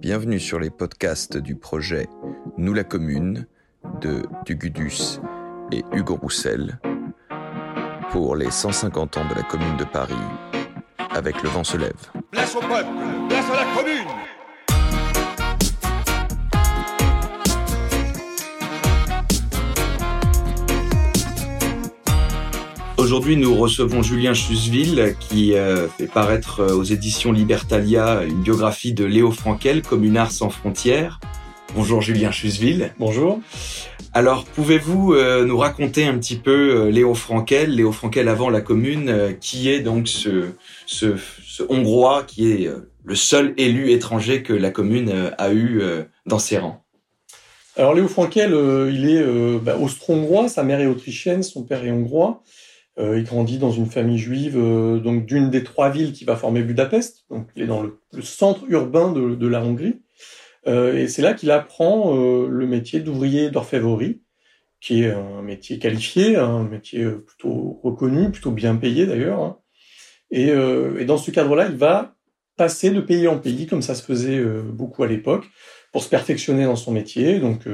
Bienvenue sur les podcasts du projet Nous la Commune de Dugudus et Hugo Roussel pour les 150 ans de la Commune de Paris avec Le Vent se lève. Place au peuple, place à la commune Aujourd'hui, nous recevons Julien Chusville qui euh, fait paraître euh, aux éditions Libertalia une biographie de Léo Frankel, communard sans frontières. Bonjour Julien Chusville. Bonjour. Alors, pouvez-vous euh, nous raconter un petit peu Léo Frankel, Léo Frankel avant la Commune, qui est donc ce, ce, ce, Hongrois qui est le seul élu étranger que la Commune a eu dans ses rangs? Alors Léo Frankel, il est bah, austro-hongrois, sa mère est autrichienne, son père est hongrois. Euh, il grandit dans une famille juive euh, donc d'une des trois villes qui va former Budapest. Donc il est dans le, centre urbain de, la Hongrie. Euh, et c'est là qu'il apprend le métier d'ouvrier d'orfèvrerie, qui est un métier qualifié, un métier plutôt reconnu, plutôt bien payé d'ailleurs. Hein. Et, dans ce cadre-là, il va passer de pays en pays, comme ça se faisait beaucoup à l'époque, pour se perfectionner dans son métier. Donc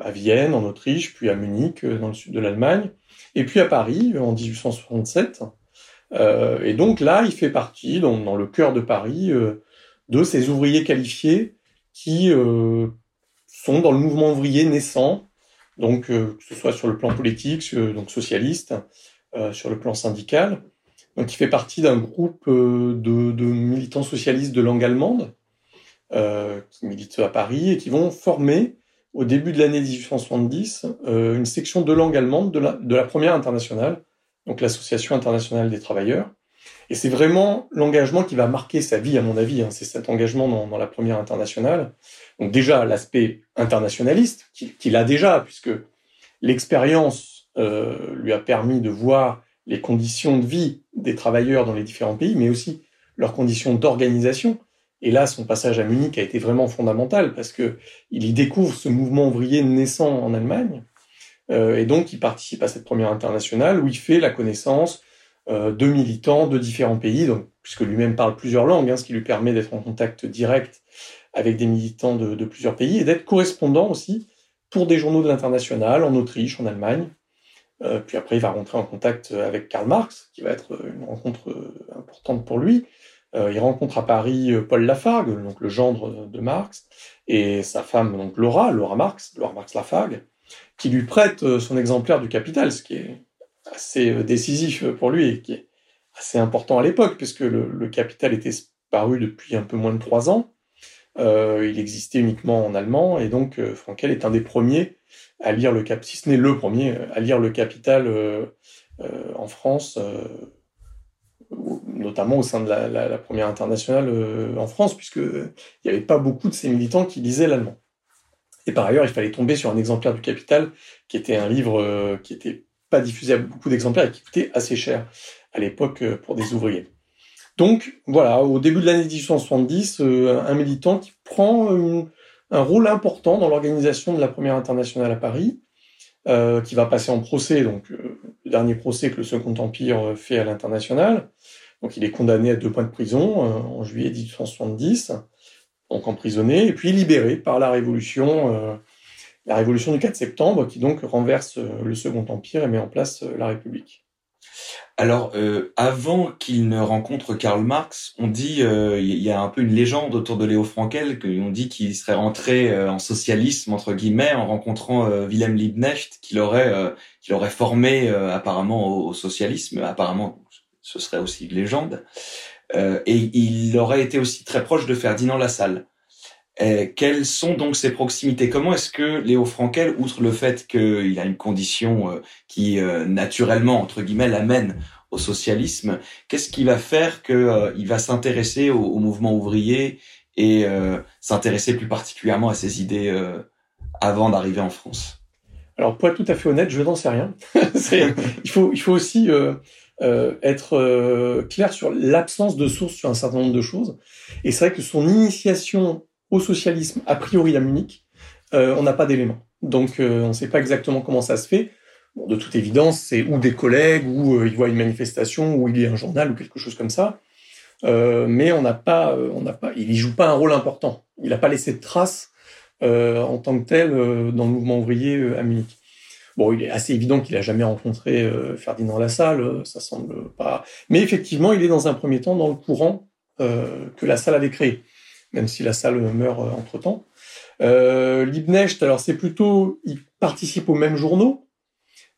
à Vienne, en Autriche, puis à Munich, dans le sud de l'Allemagne et puis à Paris en 1867. Euh, et donc là, il fait partie, dans, dans le cœur de Paris, euh, de ces ouvriers qualifiés qui euh, sont dans le mouvement ouvrier naissant, donc euh, que ce soit sur le plan politique, donc socialiste, euh, sur le plan syndical. Donc il fait partie d'un groupe de, de, militants socialistes de langue allemande qui militent à Paris et qui vont former au début de l'année 1870 euh, une section de langue allemande de la, première internationale, donc l'Association internationale des travailleurs. Et c'est vraiment l'engagement qui va marquer sa vie, à mon avis. Hein, c'est cet engagement dans, dans, la première internationale. Donc déjà l'aspect internationaliste qu'il a déjà, puisque l'expérience euh, lui a permis de voir les conditions de vie des travailleurs dans les différents pays, mais aussi leurs conditions d'organisation. Et là, son passage à Munich a été vraiment fondamental parce que il y découvre ce mouvement ouvrier naissant en Allemagne. Euh, et donc, il participe à cette première internationale où il fait la connaissance euh, de militants de différents pays, puisque lui-même parle plusieurs langues, hein, ce qui lui permet d'être en contact direct avec des militants de, plusieurs pays et d'être correspondant aussi pour des journaux de l'international en Autriche, en Allemagne. Euh, puis après, il va rentrer en contact avec Karl Marx, qui va être une rencontre importante pour lui. Euh, il rencontre à Paris euh, Paul Lafargue, donc le gendre de Marx, et sa femme, donc Laura, Laura Marx, Laura Marx Lafargue, qui lui prête euh, son exemplaire du Capital, ce qui est assez décisif pour lui et qui est assez important à l'époque, puisque le, Capital était paru depuis un peu moins de trois ans. Il existait uniquement en allemand, et donc euh, Frankel est un des premiers à lire le Capital, si ce n'est le premier, à lire le Capital en France notamment au sein de la, première internationale euh, en France, puisque il n'y avait pas beaucoup de ces militants qui lisaient l'allemand. Et par ailleurs, il fallait tomber sur un exemplaire du Capital, qui était un livre euh, qui était pas diffusé à beaucoup d'exemplaires et qui coûtait assez cher à l'époque euh, pour des ouvriers. Donc voilà, au début de l'année 1870, un militant qui prend un rôle important dans l'organisation de la première internationale à Paris, qui va passer en procès, donc le dernier procès que le Second Empire fait à l'international. Donc il est condamné à deux points de prison euh, en juillet 1870, donc emprisonné, et puis libéré par la Révolution, la Révolution du 4 septembre, qui donc renverse le Second Empire et met en place la République. Alors, euh, avant qu'il ne rencontre Karl Marx, on dit, euh, il y a un peu une légende autour de Léo Frankel, qu'on dit qu'il serait rentré euh, en socialisme entre guillemets en rencontrant euh, Wilhelm Liebknecht, qu'il aurait, euh, qu'il aurait formé apparemment au, au, socialisme. Apparemment, ce serait aussi une légende. et il aurait été aussi très proche de Ferdinand Lassalle. Euh, quelles sont donc ces proximités? Comment est-ce que Léo Frankel, outre le fait qu'il a une condition euh, qui euh, naturellement entre guillemets l'amène au socialisme, qu'est-ce qui va faire qu'il euh, va s'intéresser au, mouvement ouvrier et euh, s'intéresser plus particulièrement à ses idées avant d'arriver en France? Alors pour être tout à fait honnête, je n'en sais rien. il faut il faut aussi être clair sur l'absence de sources sur un certain nombre de choses. Et c'est vrai que son initiation au socialisme, a priori à Munich, euh, on n'a pas d'éléments. Donc euh, on ne sait pas exactement comment ça se fait. De toute évidence, c'est ou des collègues, ou euh, il voit une manifestation, ou il lit un journal, ou quelque chose comme ça. mais on n'a pas, on n'a pas, il y joue pas un rôle important. Il n'a pas laissé de traces en tant que tel dans le mouvement ouvrier à Munich. Bon, il est assez évident qu'il a jamais rencontré Ferdinand Lassalle, ça semble pas. Mais effectivement, il est dans un premier temps dans le courant que Lassalle avait créé, même si Lassalle meurt entre temps. Euh, Liebknecht, alors c'est plutôt, il participe aux mêmes journaux,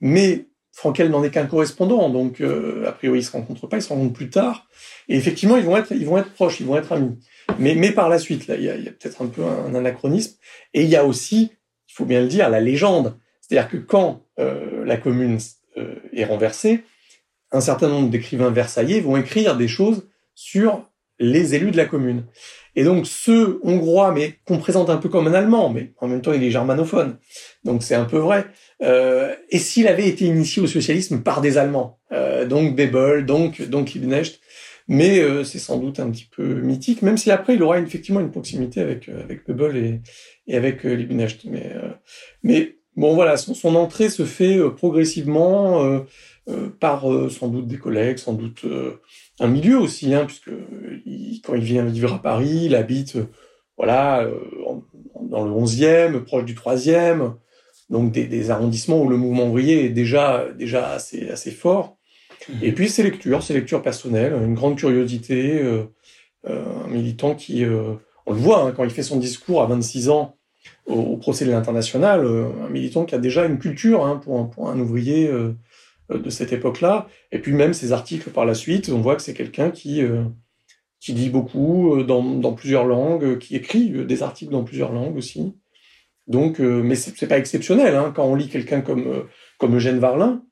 mais Frankel n'en est qu'un correspondant, donc euh, a priori ils se rencontrent pas, ils se rencontrent plus tard. Et effectivement, ils vont être, ils vont être proches, ils vont être amis. Mais, mais par la suite, là, il y a, a peut-être un peu un, anachronisme. Et il y a aussi, il faut bien le dire, la légende. C'est-à-dire que quand euh, la commune euh, est renversée, un certain nombre d'écrivains versaillais vont écrire des choses sur les élus de la commune. Et donc ce Hongrois, mais qu'on présente un peu comme un Allemand, mais en même temps il est germanophone, donc c'est un peu vrai. Euh, et s'il avait été initié au socialisme par des Allemands, euh, donc Bebel, donc donc Liebknecht, mais euh, c'est sans doute un petit peu mythique, même si après il aura effectivement une proximité avec avec Bebel et, et avec Liebknecht. Mais mais bon voilà, son, son entrée se fait progressivement par sans doute des collègues, sans doute un milieu aussi, hein, puisque quand il vient vivre à Paris, il habite voilà euh, dans le 11e, proche du 3e, donc des, des, arrondissements où le mouvement ouvrier est déjà déjà assez assez fort. Mmh. Et puis ses lectures, ses lectures personnelles, une grande curiosité, euh, euh un militant qui, euh, on le voit hein, quand il fait son discours à 26 ans au, procès de l'international, euh, un militant qui a déjà une culture hein, pour, un, un ouvrier euh, de cette époque-là. Et puis même ses articles par la suite, on voit que c'est quelqu'un qui euh, qui lit beaucoup euh, dans, plusieurs langues, qui écrit des articles dans plusieurs langues aussi. Donc, mais c'est pas exceptionnel hein, quand on lit quelqu'un comme comme Eugène Varlin,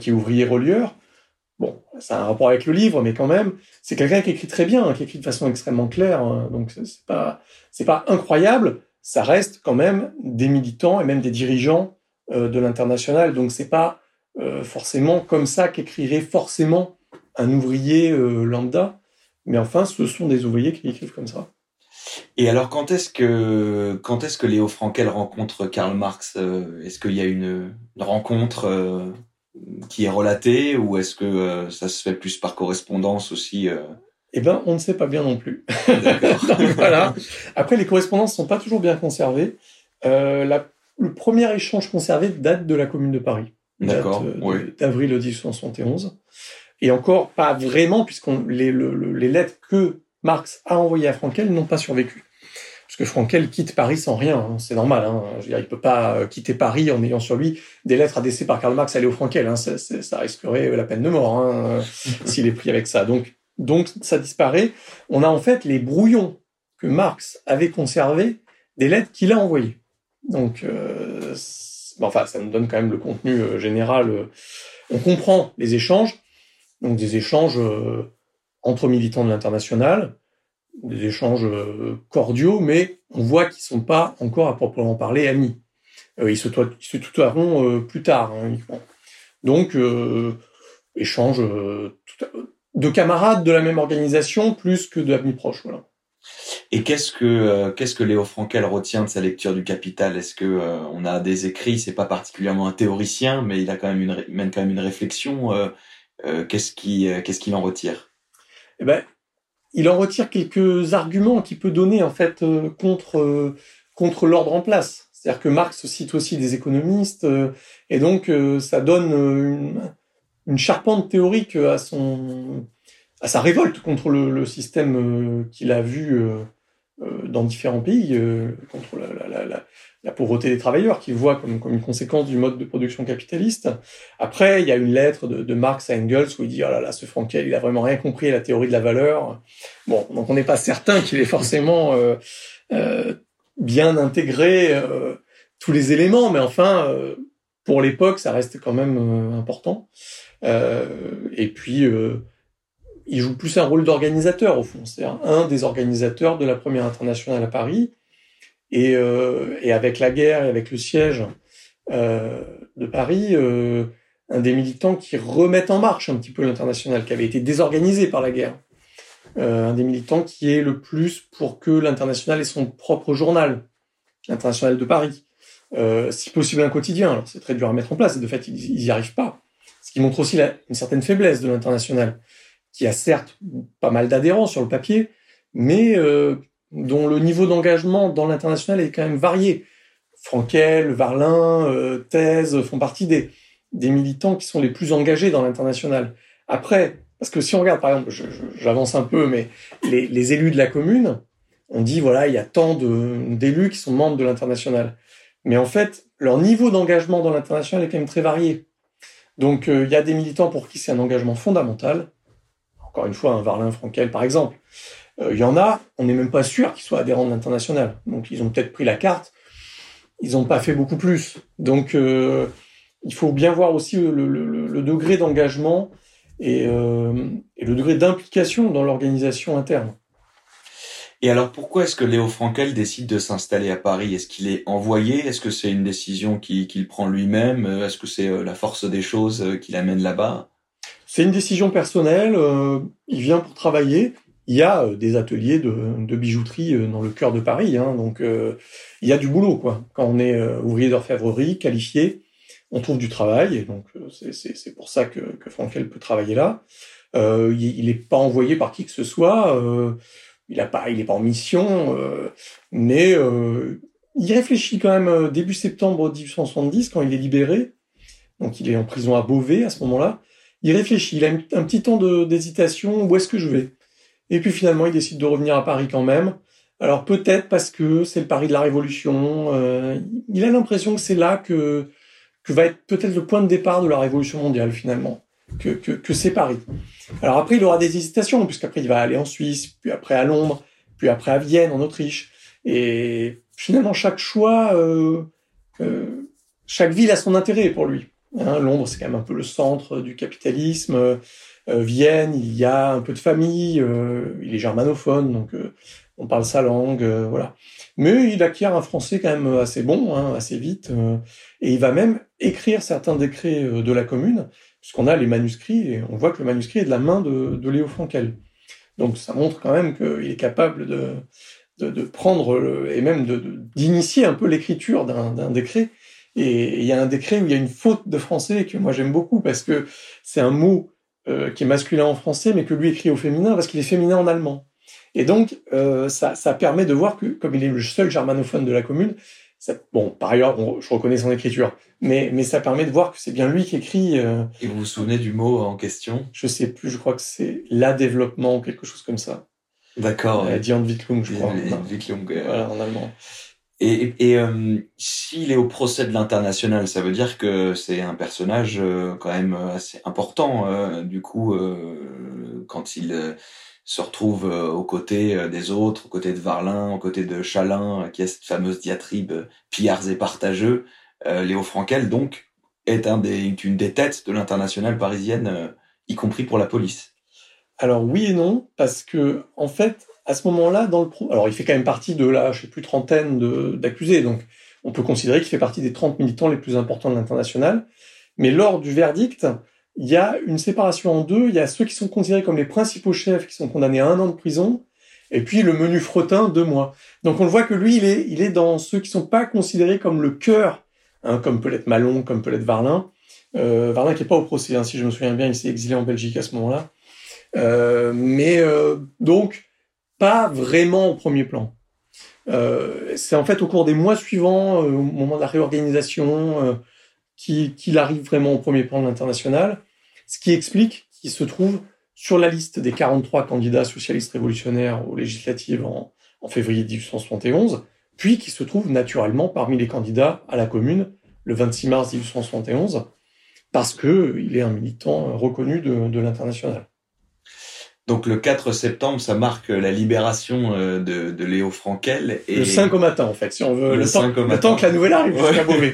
qui est ouvrier relieur. Bon, ça a un rapport avec le livre, mais quand même, c'est quelqu'un qui écrit très bien, hein, qui écrit de façon extrêmement claire. Donc c'est pas c'est pas incroyable. Ça reste quand même des militants et même des dirigeants de l'international. Donc c'est pas euh, forcément comme ça qu'écrirait forcément un ouvrier euh, lambda. Mais enfin, ce sont des ouvriers qui écrivent comme ça. Et alors, quand est-ce que quand est-ce que Léo Frankel rencontre Karl Marx euh, Est-ce qu'il y a une, rencontre qui est relatée ou est-ce que ça se fait plus par correspondance aussi Eh ben, on ne sait pas bien non plus. voilà. Après, les correspondances sont pas toujours bien conservées. La, le premier échange conservé date de la Commune de Paris. D'accord. D'avril 1871. Et encore pas vraiment, puisqu'on les, les lettres que Marx a envoyées à Frankel n'ont pas survécu. Parce que Frankel quitte Paris sans rien, hein. c'est normal. Hein. Je veux dire, il peut pas euh, quitter Paris en ayant sur lui des lettres adressées par Karl Marx à Léo Frankel. Hein. Ça, ça, risquerait la peine de mort hein, s'il est pris avec ça. Donc, donc ça disparaît. On a en fait les brouillons que Marx avait conservés des lettres qu'il a envoyées. Donc euh, enfin, ça nous donne quand même le contenu euh, général. Euh. On comprend les échanges, donc des échanges euh, entre militants de l'international, des échanges cordiaux, mais on voit qu'ils sont pas encore à proprement parler amis. ils se, plus tard, hein. Donc, échange de camarades de la même organisation plus que d'amis proches. Voilà. Et qu'est-ce que euh, qu'est-ce que Léo Frankel retient de sa lecture du Capital? Est-ce que euh, on a des écrits C'est pas particulièrement un théoricien, mais il a quand même une mène quand même une réflexion. Euh, qu'est-ce qui qu'est-ce qu'il en retire? Eh ben, il en retire quelques arguments qu'il peut donner en fait contre contre l'ordre en place. C'est-à-dire que Marx cite aussi des économistes, et donc ça donne une, une charpente théorique à son à sa révolte contre le, système qu'il a vu euh, dans différents pays euh, contre la, pauvreté des travailleurs, qu'ils voient comme, une conséquence du mode de production capitaliste. Après, il y a une lettre de, Marx à Engels où il dit oh là là, ce Frankel, il a vraiment rien compris à la théorie de la valeur. Bon, donc on n'est pas certain qu'il ait forcément euh, euh, bien intégré euh, tous les éléments, mais enfin, pour l'époque, ça reste quand même important. et puis il joue plus un rôle d'organisateur au fond. C'est un des organisateurs de la première internationale à Paris. Et, euh, et avec la guerre et avec le siège euh, de Paris, euh, un des militants qui remettent en marche un petit peu l'international, qui avait été désorganisé par la guerre. Euh, un des militants qui est le plus pour que l'international ait son propre journal, l'international de Paris. Euh, si possible un quotidien. Alors c'est très dur à mettre en place, et de fait ils n'y arrivent pas. Ce qui montre aussi la, une certaine faiblesse de l'international qui a certes pas mal d'adhérents sur le papier, mais euh, dont le niveau d'engagement dans l'international est quand même varié. Frankel, Varlin, euh, Thèse font partie des, des militants qui sont les plus engagés dans l'international. Après, parce que si on regarde, par exemple, j'avance un peu, mais les, élus de la commune, on dit, voilà, il y a tant d'élus qui sont membres de l'international. Mais en fait, leur niveau d'engagement dans l'international est quand même très varié. Donc, euh, il y a des militants pour qui c'est un engagement fondamental. Encore une fois, un Varlin Frankel, par exemple. Euh, il y en a, on n'est même pas sûr qu'ils soient adhérents de l'international. Donc, ils ont peut-être pris la carte. Ils n'ont pas fait beaucoup plus. Donc, euh, il faut bien voir aussi le, degré d'engagement et, euh, et, le degré d'implication dans l'organisation interne. Et alors pourquoi est-ce que Léo Frankel décide de s'installer à Paris? Est-ce qu'il est envoyé? Est-ce que c'est une décision qu'il prend lui-même? Est-ce que c'est la force des choses qui l'amène là-bas? C'est une décision personnelle. il vient pour travailler il y a des ateliers de, de bijouterie dans le cœur de Paris, hein, donc euh, il y a du boulot quoi. Quand on est ouvrier d'orfèvrerie qualifié, on trouve du travail, et donc c'est pour ça que, Frankel peut travailler là. Euh, il n'est pas envoyé par qui que ce soit, euh, il a pas, pas en mission, mais il réfléchit quand même début septembre 1870 quand il est libéré, donc il est en prison à Beauvais à ce moment-là. Il réfléchit, il a un petit temps d'hésitation, où est-ce que je vais? Et puis finalement, il décide de revenir à Paris quand même. Alors peut-être parce que c'est le Paris de la Révolution. Euh, il a l'impression que c'est là que, que va être peut-être le point de départ de la Révolution mondiale finalement, que, que, que c'est Paris. Alors après, il aura des hésitations, puisqu'après il va aller en Suisse, puis après à Londres, puis après à Vienne, en Autriche. Et finalement, chaque choix, euh, euh, chaque ville a son intérêt pour lui. Hein, Londres, c'est quand même un peu le centre du capitalisme. Euh, Vienne, il y a un peu de famille, euh, il est germanophone, donc euh, on parle sa langue, voilà. Mais il acquiert un français quand même assez bon, hein, assez vite, et il va même écrire certains décrets de la commune, puisqu'on a les manuscrits, et on voit que le manuscrit est de la main de, Léo Frankel. Donc ça montre quand même qu'il est capable de prendre et même d'initier un peu l'écriture d'un décret. Et il y a un décret où il y a une faute de français que moi j'aime beaucoup parce que c'est un mot euh, qui est masculin en français, mais que lui écrit au féminin parce qu'il est féminin en allemand. Et donc, euh, ça, ça, permet de voir que, comme il est le seul germanophone de la commune, ça, bon, par ailleurs, je reconnais son écriture, mais, mais ça permet de voir que c'est bien lui qui écrit. Euh, Et vous vous souvenez du mot en question? Je sais plus, je crois que c'est la développement ou quelque chose comme ça. D'accord. Euh, Die Entwicklung, je crois. voilà, en allemand. Et, et euh, s'il est au procès de l'international, ça veut dire que c'est un personnage euh, quand même assez important. Euh, du coup, euh, quand il se retrouve aux côtés des autres, aux côtés de Varlin, aux côtés de Chalin, qui a cette fameuse diatribe pillards et partageux, Léo Frankel, donc, est un des, une des têtes de l'international parisienne, y compris pour la police. Alors oui et non, parce que en fait, à ce moment-là, dans le pro... alors il fait quand même partie de la, je sais plus, trentaine d'accusés, donc on peut considérer qu'il fait partie des 30 militants les plus importants de l'international. Mais lors du verdict, il y a une séparation en deux. Il y a ceux qui sont considérés comme les principaux chefs qui sont condamnés à un an de prison, et puis le menu fretin, deux mois. Donc on le voit que lui, il est, il est dans ceux qui sont pas considérés comme le cœur, hein, comme peut être Malon, comme peut être Varlin. Euh, Varlin qui est pas au procès, hein, si je me souviens bien, il s'est exilé en Belgique à ce moment-là. Euh, mais euh, donc pas vraiment au premier plan. Euh, c'est en fait au cours des mois suivants, euh, au moment de la réorganisation, euh, qu'il arrive vraiment au premier plan de l'international, ce qui explique qu'il se trouve sur la liste des 43 candidats socialistes révolutionnaires aux législatives en, en février 1871, puis qui se trouve naturellement parmi les candidats à la commune le 26 mars 1871, parce que il est un militant reconnu de, de l'international. Donc le 4 septembre, ça marque la libération euh, de, de Léo Frankel. Et... Le 5 au matin, en fait, si on veut. Le, le, temps, le temps, que la nouvelle arrive Beauvais.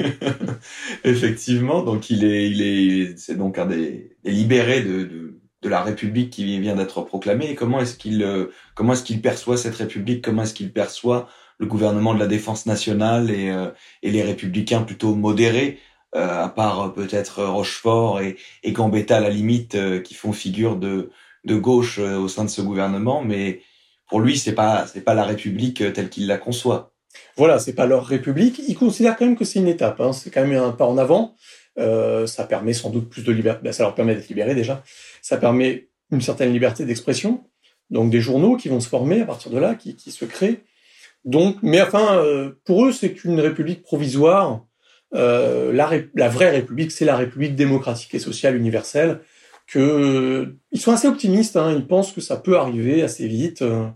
Effectivement, donc il est, il est, c'est donc un des, des libérés de, de, de, la République qui vient d'être proclamée. Et comment est-ce qu'il, euh, comment est-ce qu'il perçoit cette République? Comment est-ce qu'il perçoit le gouvernement de la défense nationale et, euh, et les républicains plutôt modérés à part peut-être Rochefort et, et Gambetta à la limite, qui font figure de de gauche euh, au sein de ce gouvernement, mais pour lui, c'est pas pas la République euh, telle qu'il la conçoit. Voilà, c'est pas leur République. Il considère quand même que c'est une étape. Hein. C'est quand même un pas en avant. Euh, ça permet sans doute plus de liberté. Ben, ça leur permet d'être libérés déjà. Ça permet une certaine liberté d'expression, donc des journaux qui vont se former à partir de là, qui, qui se créent. Donc, mais enfin, pour eux, c'est une république provisoire. La, vraie république, c'est la république démocratique et sociale universelle. Ils sont assez optimistes. Hein, ils pensent que ça peut arriver assez vite. Euh,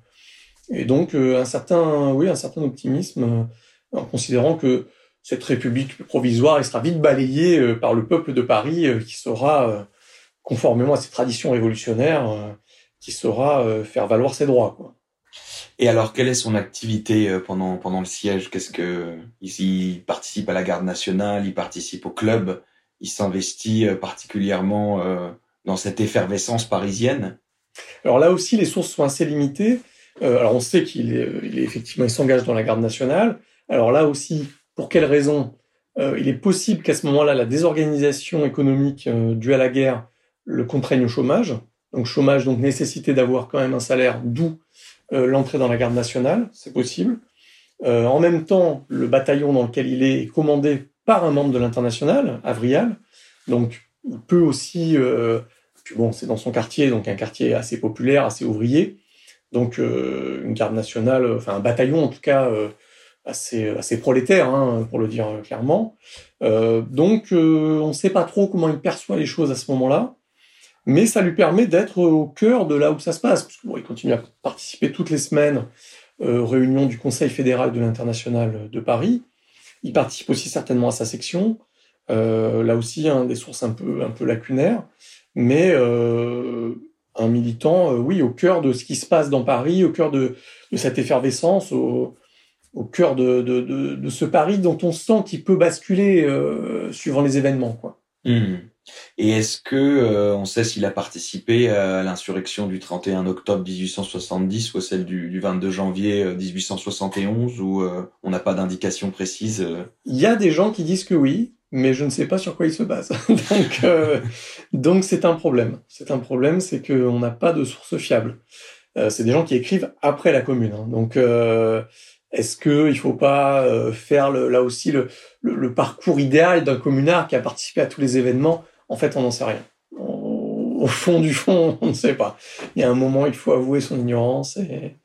et donc un certain, oui, un certain optimisme en considérant que cette république provisoire sera vite balayée par le peuple de Paris, qui sera conformément à ses traditions révolutionnaires, qui saura faire valoir ses droits. Et alors, quelle est son activité euh, pendant pendant le siège? Qu'est-ce que il, participe à la garde nationale, il participe au club, il s'investit euh, particulièrement euh, dans cette effervescence parisienne. Alors là aussi, les sources sont assez limitées. alors on sait qu'il est, il est effectivement, il s'engage dans la garde nationale. Alors là aussi, pour quelles raisons Il est possible qu'à ce moment-là, la désorganisation économique due à la guerre le contraigne au chômage. Donc chômage, donc nécessité d'avoir quand même un salaire, d'où euh, l'entrée dans la garde nationale, c'est possible. Euh, en même temps, le bataillon dans lequel il est est commandé par un membre de l'international, Avrial. Donc, il peut aussi, euh, bon, c'est dans son quartier, donc un quartier assez populaire, assez ouvrier. Donc, euh, une garde nationale, enfin un bataillon en tout cas assez assez prolétaire, hein, pour le dire clairement. donc, on ne sait pas trop comment il perçoit les choses à ce moment-là mais ça lui permet d'être au cœur de là où ça se passe, parce qu'il continue à participer toutes les semaines euh, aux réunions du Conseil fédéral de l'international de Paris. Il participe aussi certainement à sa section, euh, là aussi hein, des sources un peu un peu lacunaires, mais euh, un militant, euh, oui, au cœur de ce qui se passe dans Paris, au cœur de, de cette effervescence, au, au cœur de, de, de, de, ce Paris dont on sent qu'il peut basculer euh, suivant les événements, quoi. Mmh. Et est-ce que euh, on sait s'il a participé à l'insurrection du 31 octobre 1870 ou celle du, du 22 janvier 1871 euh, ou euh, on n'a pas d'indication précise Il y a des gens qui disent que oui, mais je ne sais pas sur quoi ils se basent. donc donc c'est un problème. C'est un problème, c'est qu'on n'a pas de source fiable. c'est des gens qui écrivent après la Commune. Hein. Donc est-ce que il faut pas faire là aussi le, parcours idéal d'un communard qui a participé à tous les événements? En fait, on n'en sait rien. Au fond du fond, on ne sait pas. Il y a un moment, il faut avouer son ignorance et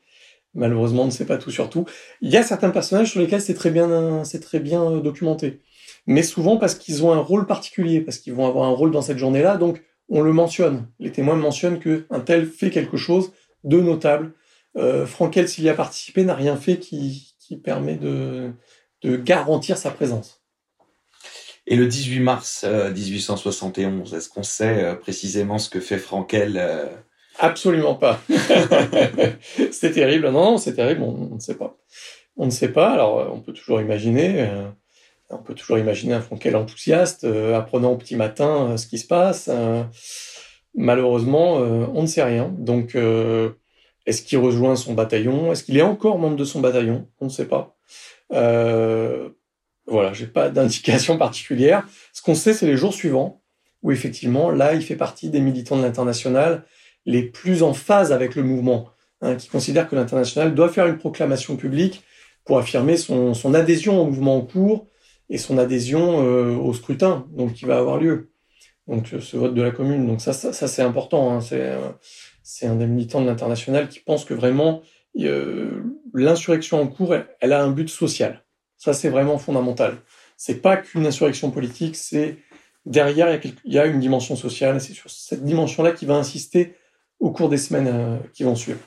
malheureusement, on ne sait pas tout sur tout. Il y a certains personnages sur lesquels c'est très bien, euh, documenté. Mais souvent parce qu'ils ont un rôle particulier, parce qu'ils vont avoir un rôle dans cette journée-là, donc on le mentionne. Les témoins mentionnent qu'un tel fait quelque chose de notable. Euh, Frankel, s'il y a participé, n'a rien fait qui, qui permet de, de garantir sa présence. Et le 18 mars 1871, euh, est-ce qu'on sait euh, précisément ce que fait Frankel euh? Absolument pas. c'est terrible. Non, non c'est terrible. On, ne sait pas. On ne sait pas. Alors, on peut toujours imaginer. On peut toujours imaginer un Frankel enthousiaste, apprenant au petit matin ce qui se passe. malheureusement, on ne sait rien. Donc, est-ce qu'il rejoint son bataillon? Est-ce qu'il est encore membre de son bataillon? On ne sait pas. Euh, voilà, j'ai pas d'indication particulière. Ce qu'on sait, c'est les jours suivants, où effectivement, là, il fait partie des militants de l'international les plus en phase avec le mouvement, hein, qui considèrent que l'international doit faire une proclamation publique pour affirmer son adhésion au mouvement en cours et son adhésion euh, au scrutin, donc qui va avoir lieu. Donc ce vote de la commune. Donc ça, ça, ça c'est important. Hein, c'est c'est un des militants de l'international qui pense que vraiment euh, l'insurrection en cours, elle a un but social. Ça, c'est vraiment fondamental. C'est pas qu'une insurrection politique, c'est derrière, il y, a une dimension sociale. C'est sur cette dimension-là qui va insister au cours des semaines euh, qui vont suivre.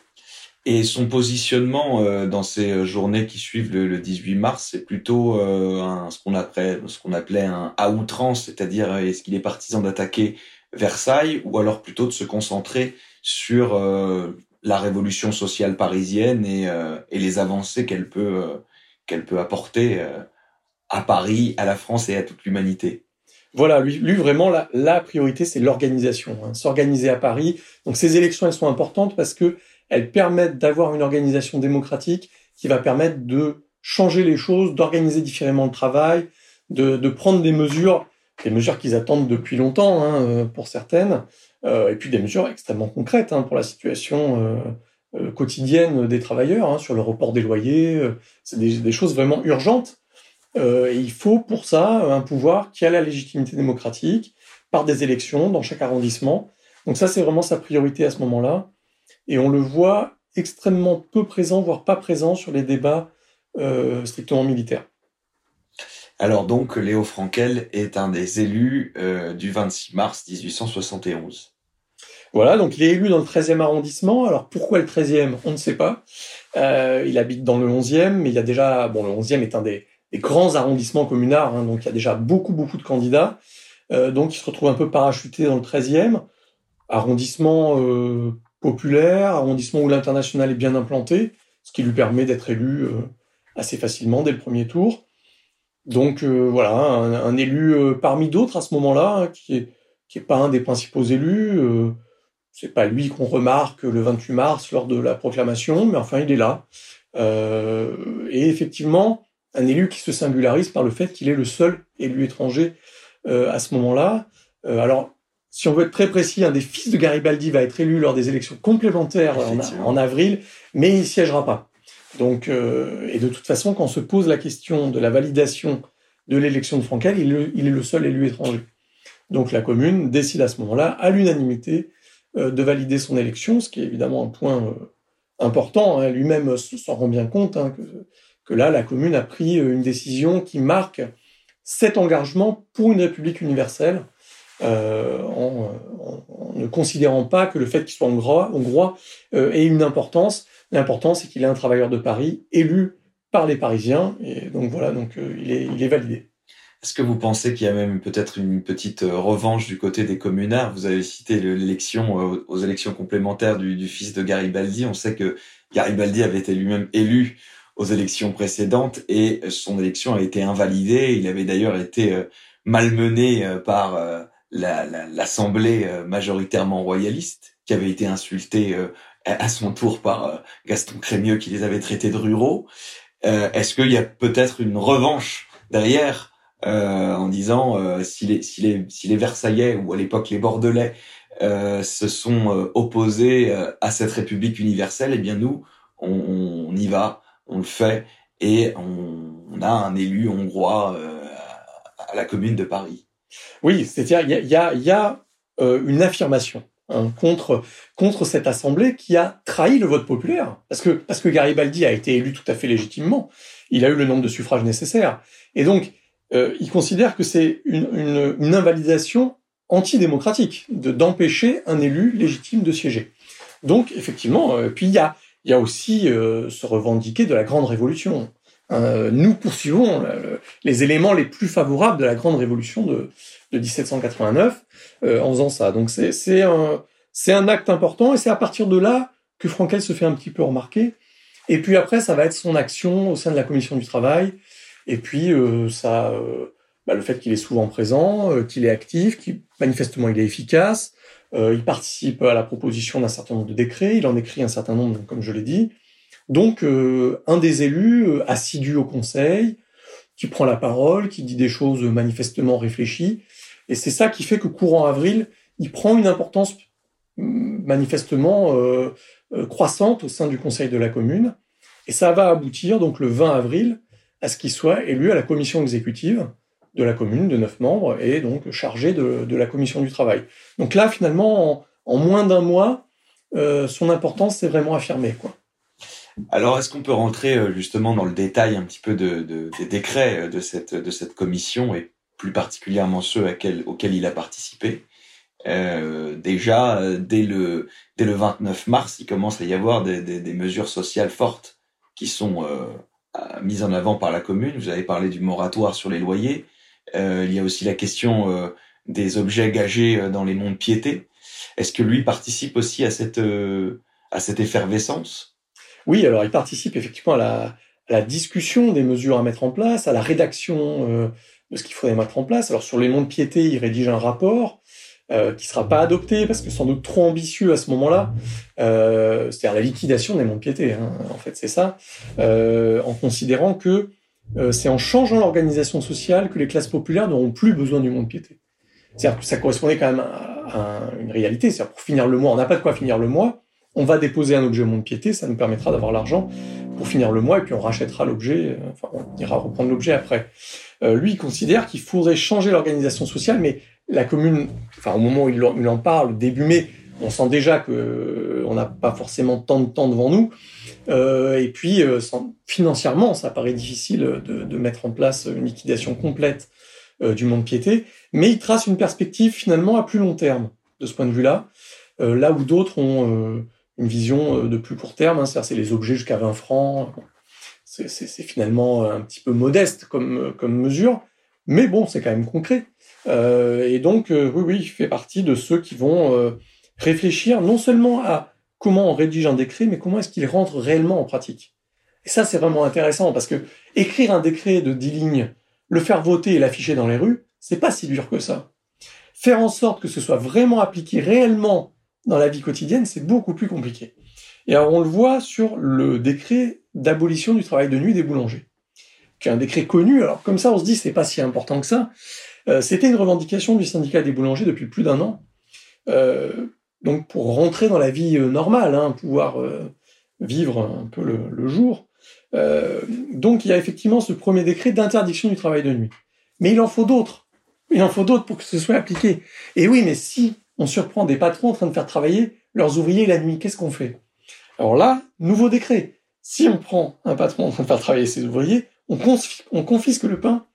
Et son positionnement euh, dans ces euh, journées qui suivent le, 18 mars, c'est plutôt un, ce qu'on appelait, ce qu'on appelait un à outrance, c'est-à-dire est-ce qu'il est partisan d'attaquer Versailles ou alors plutôt de se concentrer sur la révolution sociale parisienne et, et les avancées qu'elle peut qu'elle peut apporter euh, à Paris, à la France et à toute l'humanité. Voilà, lui, lui vraiment, la, la priorité, c'est l'organisation. Hein, S'organiser à Paris. Donc ces élections, elles sont importantes parce que elles permettent d'avoir une organisation démocratique qui va permettre de changer les choses, d'organiser différemment le travail, de, de, prendre des mesures, des mesures qu'ils attendent depuis longtemps hein, euh, pour certaines, euh, et puis des mesures extrêmement concrètes hein, pour la situation euh, euh, quotidienne des travailleurs hein, sur le report des loyers. Euh, c'est des, des, choses vraiment urgentes. Euh, et il faut pour ça un pouvoir qui a la légitimité démocratique par des élections dans chaque arrondissement Donc ça, c'est vraiment sa priorité à ce moment-là. Et on le voit extrêmement peu présent, voire pas présent sur les débats euh, strictement militaires. Alors donc, Léo Frankel est un des élus euh, du 26 mars 1871. Voilà, donc il est élu dans le 13e arrondissement. Alors pourquoi le 13e On ne sait pas. Euh, il habite dans le 11e, mais il y a déjà... Bon, le 11e est un des, grands arrondissements communards, hein, donc il y a déjà beaucoup, beaucoup de candidats. Euh, donc il se retrouve un peu parachuté dans le 13e. Arrondissement euh, populaire, arrondissement où l'international est bien implanté, ce qui lui permet d'être élu euh, assez facilement dès le premier tour. Donc euh, voilà, un, élu euh, parmi d'autres à ce moment-là, hein, qui est qui est pas un des principaux élus. c'est pas lui qu'on remarque le 28 mars lors de la proclamation, mais enfin il est là. et effectivement, un élu qui se singularise par le fait qu'il est le seul élu étranger à ce moment-là. alors si on veut être très précis, un des fils de Garibaldi va être élu lors des élections complémentaires en, avril, mais il siégera pas. Donc, euh, et de toute façon, quand on se pose la question de la validation de l'élection de Frankel, il, est le seul élu étranger. Donc la commune décide à ce moment-là, à l'unanimité, euh, de valider son élection, ce qui est évidemment un point euh, important. Hein. Lui-même s'en rend bien compte hein, que, que, là, la commune a pris une décision qui marque cet engagement pour une république universelle euh, en, ne considérant pas que le fait qu'il soit hongrois, hongrois euh, ait une importance. L'important, c'est qu'il est un travailleur de Paris élu par les Parisiens, et donc voilà, donc euh, il, est, il est validé. Est-ce que vous pensez qu'il y a même peut-être une petite revanche du côté des communards? Vous avez cité l'élection aux élections complémentaires du, du, fils de Garibaldi. On sait que Garibaldi avait été lui-même élu aux élections précédentes et son élection a été invalidée. Il avait d'ailleurs été malmené par l'Assemblée euh, majoritairement royaliste, qui avait été insultée euh, à son tour par euh, Gaston Crémieux qui les avait traités de ruraux. Est-ce qu'il y a peut-être une revanche derrière en disant si, les, si, les, si les Versaillais ou à l'époque les Bordelais se sont opposés à cette République universelle, eh bien nous, on, on y va, on le fait et on, on a un élu hongrois à la commune de Paris. Oui, c'est-à-dire il y a, euh, une affirmation hein, contre cette assemblée qui a trahi le vote populaire parce que Garibaldi a été élu tout à fait légitimement, il a eu le nombre de suffrages nécessaires et donc euh, il considère que c'est une, invalidation antidémocratique de d'empêcher un élu légitime de siéger. Donc effectivement, euh, puis il y a il y a aussi se revendiquer de la grande révolution. Euh, nous poursuivons les éléments les plus favorables de la grande révolution de, de 1789 euh, en faisant ça. Donc c'est un, un acte important et c'est à partir de là que Frankel se fait un petit peu remarquer. Et puis après, ça va être son action au sein de la commission du travail. Et puis euh, ça, bah, le fait qu'il est souvent présent, qu'il est actif, qu'il manifestement il est efficace. il participe à la proposition d'un certain nombre de décrets. Il en écrit un certain nombre, comme je l'ai dit. Donc, euh, un des élus euh, assidu au conseil, qui prend la parole, qui dit des choses manifestement réfléchies. Et c'est ça qui fait que courant avril, il prend une importance mm, manifestement euh, croissante au sein du conseil de la commune. Et ça va aboutir, donc le 20 avril, à ce qu'il soit élu à la commission exécutive de la commune de neuf membres et donc chargé de, la commission du travail. Donc là, finalement, en, moins d'un mois, son importance s'est vraiment affirmée. Quoi. Alors, est-ce qu'on peut rentrer euh, justement dans le détail un petit peu de, des décrets euh, de cette, de cette commission et plus particulièrement ceux auxquels il a participé? Euh, Déjà, euh, dès le, dès le 29 mars, il commence à y avoir des, des, des mesures sociales fortes qui sont mises en avant par la commune. Vous avez parlé du moratoire sur les loyers. il y a aussi la question des objets gagés dans les noms de piété. Est-ce que lui participe aussi à cette, à cette effervescence? Oui, alors il participe effectivement à la, discussion des mesures à mettre en place, à la rédaction euh, de ce qu'il faudrait mettre en place. Alors sur les monts de piété, il rédige un rapport euh, qui sera pas adopté parce que sans doute trop ambitieux à ce moment-là. Euh, C'est-à-dire la liquidation des monts de piété, hein, en fait, c'est ça, euh, en considérant que euh, c'est en changeant l'organisation sociale que les classes populaires n'auront plus besoin du mont de piété. C'est-à-dire que ça correspondait quand même à, à une réalité. C'est-à-dire pour finir le mois, on n'a pas de quoi finir le mois on va déposer un objet monde piété, ça nous permettra d'avoir l'argent pour finir le mois et puis on rachètera l'objet, euh, enfin on ira reprendre l'objet après. Euh, lui, il considère qu'il faudrait changer l'organisation sociale, mais la commune, enfin au moment où il en, parle, début mai, on sent déjà que euh, on n'a pas forcément tant de temps devant nous. Euh, et puis, euh, financièrement, ça paraît difficile de, de, mettre en place une liquidation complète du monde piété. Mais il trace une perspective finalement à plus long terme de ce point de vue-là, là où d'autres ont une vision de plus court terme. Hein, C'est-à-dire, c'est les objets jusqu'à 20 francs. C'est finalement un petit peu modeste comme, comme mesure, mais bon, c'est quand même concret. et donc, oui, oui, il fait partie de ceux qui vont réfléchir non seulement à comment on rédige un décret, mais comment est-ce qu'il rentre réellement en pratique. Et ça, c'est vraiment intéressant parce que écrire un décret de 10 lignes, le faire voter et l'afficher dans les rues, c'est pas si dur que ça. Faire en sorte que ce soit vraiment appliqué réellement dans la vie quotidienne, c'est beaucoup plus compliqué. Et alors, on le voit sur le décret d'abolition du travail de nuit des boulangers, qui est un décret connu. Alors, comme ça, on se dit, c'est pas si important que ça. Euh, C'était une revendication du syndicat des boulangers depuis plus d'un an. Euh, donc pour rentrer dans la vie euh, normale, hein, pouvoir vivre un peu le, jour. Euh, donc il y a effectivement ce premier décret d'interdiction du travail de nuit. Mais il en faut d'autres. Il en faut d'autres pour que ce soit appliqué. Et oui, mais si on surprend des patrons en train de faire travailler leurs ouvriers la nuit, qu'est-ce qu'on fait? Alors là, nouveau décret. Si on prend un patron en train de faire travailler ses ouvriers, on, on confisque le pain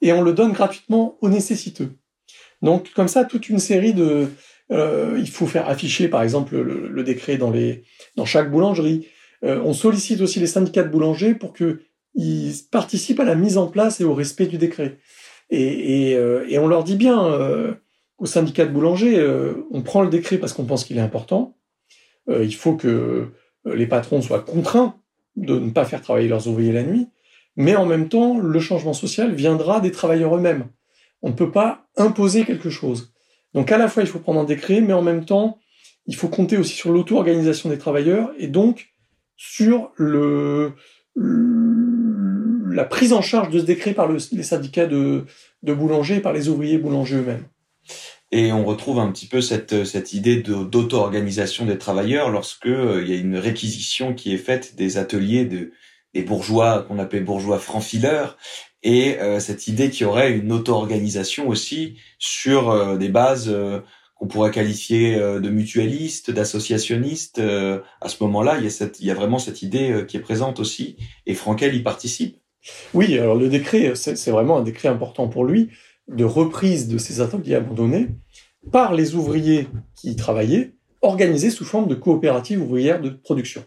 et on le donne gratuitement aux nécessiteux. Donc comme ça, toute une série de, euh, il faut faire afficher, par exemple, le, décret dans, les, dans chaque boulangerie. Euh, on sollicite aussi les syndicats de boulangers pour qu'ils participent à la mise en place et au respect du décret. Et, et, euh, et on leur dit bien euh, aux syndicats de boulangers, on prend le décret parce qu'on pense qu'il est important. il faut que les patrons soient contraints de ne pas faire travailler leurs ouvriers la nuit. Mais en même temps, le changement social viendra des travailleurs eux-mêmes. On ne peut pas imposer quelque chose. Donc à la fois, il faut prendre un décret, mais en même temps, il faut compter aussi sur l'auto-organisation des travailleurs et donc sur le, la prise en charge de ce décret par les syndicats de, de boulangers et par les ouvriers boulangers eux-mêmes. Et on retrouve un petit peu cette, cette idée d'auto-organisation des travailleurs lorsque euh, il y a une réquisition qui est faite des ateliers de, des bourgeois qu'on appelle bourgeois francs-fileurs et euh, cette idée qu'il y aurait une auto-organisation aussi sur euh, des bases qu'on pourrait qualifier de mutualistes, d'associationnistes. à ce moment-là, il y a il y a vraiment cette idée qui est présente aussi, et Frankel y participe. Oui, alors le décret, c'est vraiment un décret important pour lui de reprise de ces ateliers abandonnés par les ouvriers qui y travaillaient, organisés sous forme de coopératives ouvrières de production.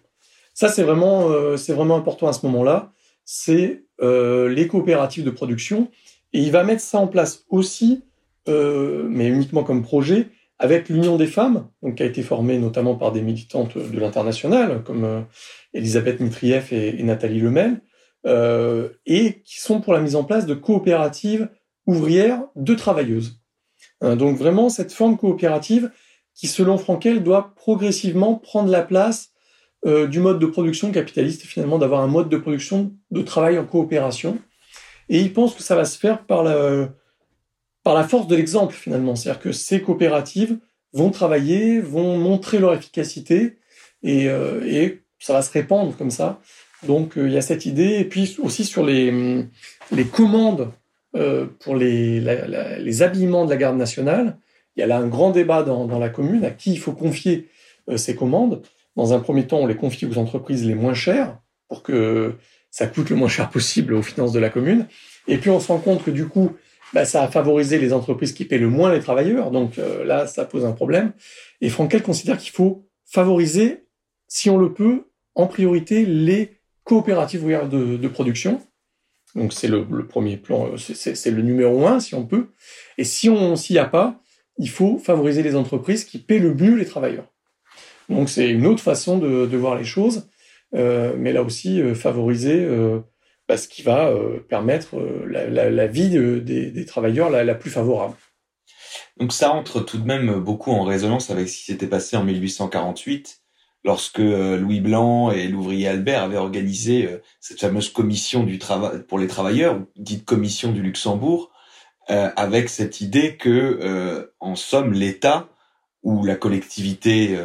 Ça, c'est vraiment, c'est vraiment important à ce moment-là. C'est euh, les coopératives de production. Et il va mettre ça en place aussi, euh, mais uniquement comme projet, avec l'Union des femmes, donc qui a été formée notamment par des militantes de l'international, comme euh, Elisabeth Mitrieff et, Nathalie Lemel, euh, et qui sont pour la mise en place de coopératives ouvrières de travailleuses. Hein, donc vraiment cette forme coopérative qui, selon Frankel, doit progressivement prendre la place euh, du mode de production capitaliste, finalement, d'avoir un mode de production de travail en coopération. Et il pense que ça va se faire par la, par la force de l'exemple, finalement. C'est-à-dire que ces coopératives vont travailler, vont montrer leur efficacité, et, euh, ça va se répandre comme ça. Donc euh, il y a cette idée, et puis aussi sur les, les commandes euh, pour les, les habillements de la garde nationale, il y a là un grand débat dans, dans la commune à qui il faut confier ces commandes. Dans un premier temps, on les confie aux entreprises les moins chères pour que ça coûte le moins cher possible aux finances de la commune. Et puis on se rend compte que du coup, bah, ça a favorisé les entreprises qui paient le moins les travailleurs. Donc euh, là, ça pose un problème. Et Frankel considère qu'il faut favoriser, si on le peut, en priorité les coopératives ouvrières de, de production. Donc c'est le, premier plan, euh, c'est le numéro un si on peut. Et si on s'y a pas, il faut favoriser les entreprises qui paient le mieux les travailleurs. Donc c'est une autre façon de, voir les choses, euh, mais là aussi euh, favoriser bah, ce qui va permettre la, vie de, des, des, travailleurs la, la, plus favorable. Donc ça entre tout de même beaucoup en résonance avec ce qui s'était passé en 1848, lorsque Louis Blanc et l'ouvrier Albert avaient organisé cette fameuse commission du travail pour les travailleurs, dite commission du Luxembourg, avec cette idée que, en somme, l'État ou la collectivité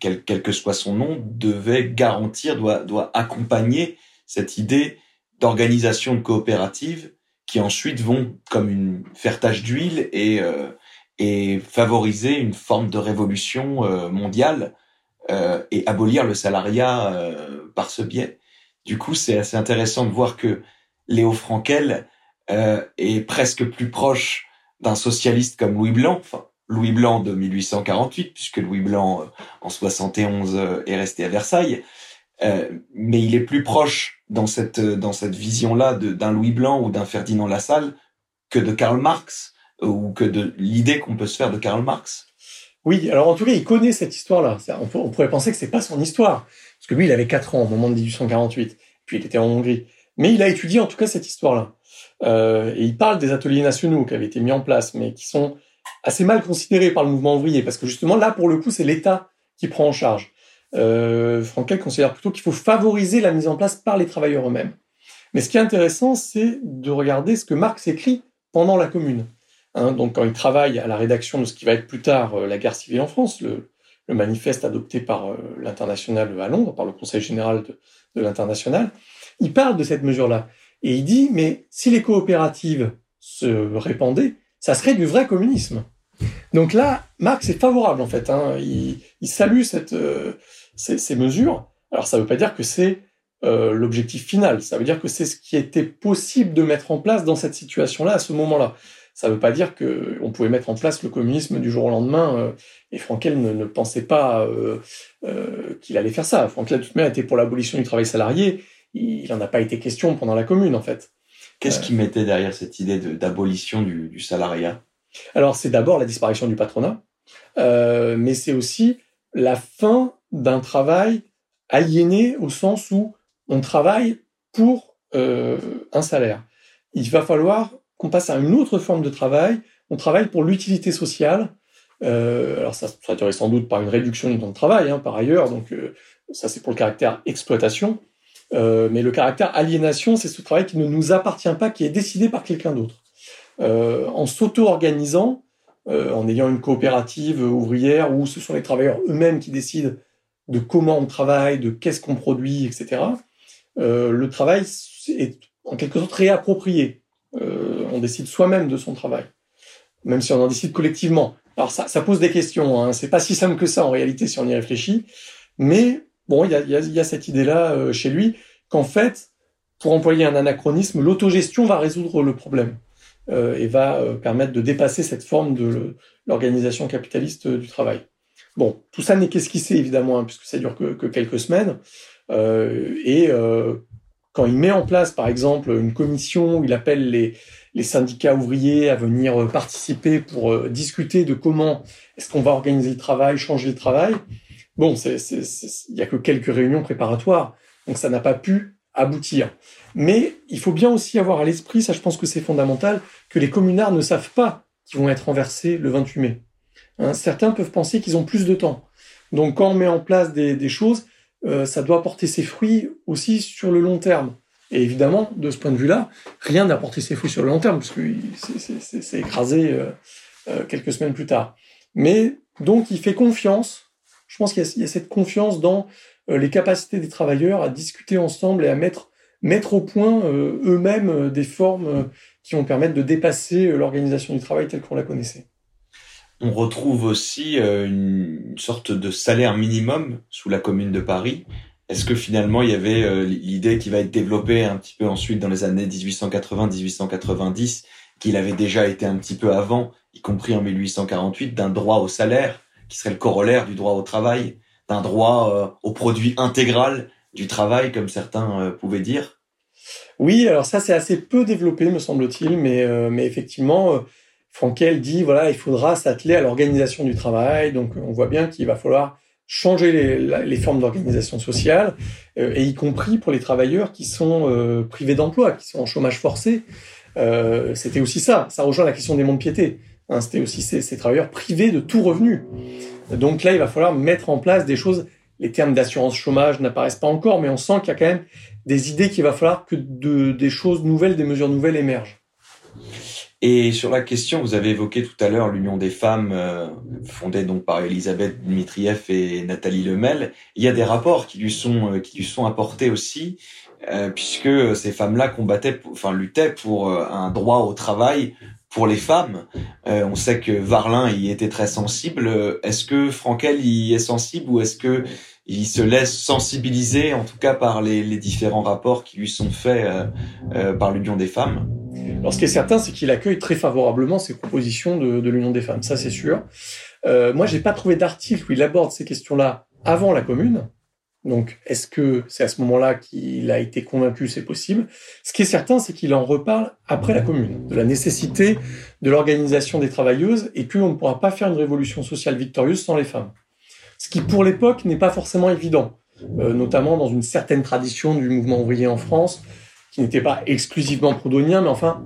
quel, quel, que soit son nom, devait garantir, doit, doit accompagner cette idée d'organisation coopérative qui ensuite vont comme une faire tache d'huile et, euh, et favoriser une forme de révolution euh, mondiale euh, et abolir le salariat euh, par ce biais. Du coup, c'est assez intéressant de voir que Léo Frankel est presque plus proche d'un socialiste comme Louis Blanc, enfin, Louis Blanc de 1848, puisque Louis Blanc en 71 est resté à Versailles, mais il est plus proche dans cette dans cette vision-là d'un Louis Blanc ou d'un Ferdinand Lassalle que de Karl Marx ou que de l'idée qu'on peut se faire de Karl Marx. Oui, alors en tout cas, il connaît cette histoire-là. On, pourrait penser que c'est pas son histoire, parce que lui, il avait 4 ans au moment de 1848, puis il était en Hongrie. Mais il a étudié en tout cas cette histoire-là. Euh, et il parle des ateliers nationaux qui avaient été mis en place, mais qui sont assez mal considérés par le mouvement ouvrier, parce que justement là, pour le coup, c'est l'État qui prend en charge. Euh, Frankel considère plutôt qu'il faut favoriser la mise en place par les travailleurs eux-mêmes. Mais ce qui est intéressant, c'est de regarder ce que Marx écrit pendant la Commune. Hein, donc quand il travaille à la rédaction de ce qui va être plus tard euh, la guerre civile en France, le, manifeste adopté par euh, l'international à Londres, par le Conseil général de, l'international, il parle de cette mesure-là. Et il dit, mais si les coopératives se répandaient, ça serait du vrai communisme. Donc là, Marx est favorable en fait. Hein. Il, salue euh, ces, mesures. Alors ça ne veut pas dire que c'est l'objectif final. Ça veut dire que c'est ce qui était possible de mettre en place dans cette situation-là à ce moment-là ça ne veut pas dire qu'on pouvait mettre en place le communisme du jour au lendemain. Euh, et Frankel ne, pensait pas euh, euh, qu'il allait faire ça. Frankel, de toute manière, était pour l'abolition du travail salarié. Il n'en a pas été question pendant la Commune, en fait. Qu'est-ce qui mettait derrière cette idée d'abolition du, du, salariat? Alors, c'est d'abord la disparition du patronat, mais c'est aussi la fin d'un travail aliéné au sens où on travaille pour un salaire. Il va falloir qu'on passe à une autre forme de travail. On travaille pour l'utilité sociale. Euh, alors ça, ça traduirait sans doute par une réduction du temps de travail, hein, par ailleurs. Donc euh, ça, c'est pour le caractère exploitation. Euh, mais le caractère aliénation, c'est ce travail qui ne nous appartient pas, qui est décidé par quelqu'un d'autre. Euh, en s'auto-organisant, euh, en ayant une coopérative ouvrière où ce sont les travailleurs eux-mêmes qui décident de comment on travaille, de qu'est-ce qu'on produit, etc. le travail est en quelque sorte réapproprié. Euh, on décide soi-même de son travail, même si on en décide collectivement. Alors ça, ça pose des questions. Hein. C'est pas si simple que ça en réalité si on y réfléchit. Mais bon, il y a, cette idée-là euh, chez lui qu'en fait, pour employer un anachronisme, l'autogestion va résoudre le problème euh, et va permettre de dépasser cette forme de l'organisation capitaliste du travail. Bon, tout ça n'est qu'esquissé évidemment, hein, puisque ça dure que, que quelques semaines. et quand il met en place, par exemple, une commission où il appelle les, syndicats ouvriers à venir euh, participer pour euh, discuter de comment est-ce qu'on va organiser le travail, changer le travail, bon, il n'y a que quelques réunions préparatoires, donc ça n'a pas pu aboutir. Mais il faut bien aussi avoir à l'esprit, ça je pense que c'est fondamental, que les communards ne savent pas qu'ils vont être renversés le 28 mai. Hein, certains peuvent penser qu'ils ont plus de temps. Donc quand on met en place des, choses, ça doit porter ses fruits aussi sur le long terme. Et évidemment, de ce point de vue-là, rien n'a porté ses fruits sur le long terme, parce que c'est écrasé euh, euh, quelques semaines plus tard. Mais donc, il fait confiance. Je pense qu'il y, y, a cette confiance dans les capacités des travailleurs à discuter ensemble et à mettre, mettre au point eux-mêmes des formes qui vont permettre de dépasser l'organisation du travail telle qu'on la connaissait. On retrouve aussi euh, une sorte de salaire minimum sous la commune de Paris. Est-ce que finalement il y avait euh, l'idée qui va être développée un petit peu ensuite dans les années 1880-1890, qu'il avait déjà été un petit peu avant, y compris en 1848, d'un droit au salaire qui serait le corollaire du droit au travail, d'un droit euh, au produit intégral du travail, comme certains pouvaient dire? Oui, alors ça c'est assez peu développé, me semble-t-il, mais, mais effectivement, Frankel dit voilà, il faudra s'atteler à l'organisation du travail. Donc, on voit bien qu'il va falloir changer les, formes d'organisation sociale, euh, et y compris pour les travailleurs qui sont euh, privés d'emploi, qui sont en chômage forcé. Euh, c'était aussi ça. Ça rejoint la question des mondes piétés. Hein, C'était aussi ces, travailleurs privés de tout revenu. Donc là, il va falloir mettre en place des choses. Les termes d'assurance chômage n'apparaissent pas encore, mais on sent qu'il y a quand même des idées qu'il va falloir que de, des choses nouvelles, des mesures nouvelles émergent. Et sur la question, vous avez évoqué tout à l'heure l'Union des femmes, euh, fondée donc par Elisabeth Dmitriev et Nathalie Lemel. Il y a des rapports qui lui sont euh, qui lui sont apportés aussi, euh, puisque ces femmes-là combattaient, enfin luttaient pour un droit au travail pour les femmes. on sait que Varlin y était très sensible. Est-ce que Frankel y est sensible ou est-ce que il se laisse sensibiliser, en tout cas par les, les différents rapports qui lui sont faits par l'Union des femmes Alors, ce qui est certain, c'est qu'il accueille très favorablement ces propositions de, de l'Union des femmes, ça c'est sûr. Euh, moi, j'ai pas trouvé d'article où il aborde ces questions-là avant la commune. Donc, est-ce que c'est à ce moment-là qu'il a été convaincu, c'est possible? Ce qui est certain, c'est qu'il en reparle après la commune, de la nécessité de l'organisation des travailleuses et qu'on ne pourra pas faire une révolution sociale victorieuse sans les femmes. Ce qui, pour l'époque, n'est pas forcément évident, euh, notamment dans une certaine tradition du mouvement ouvrier en France, qui n'était pas exclusivement proudhonien, mais enfin,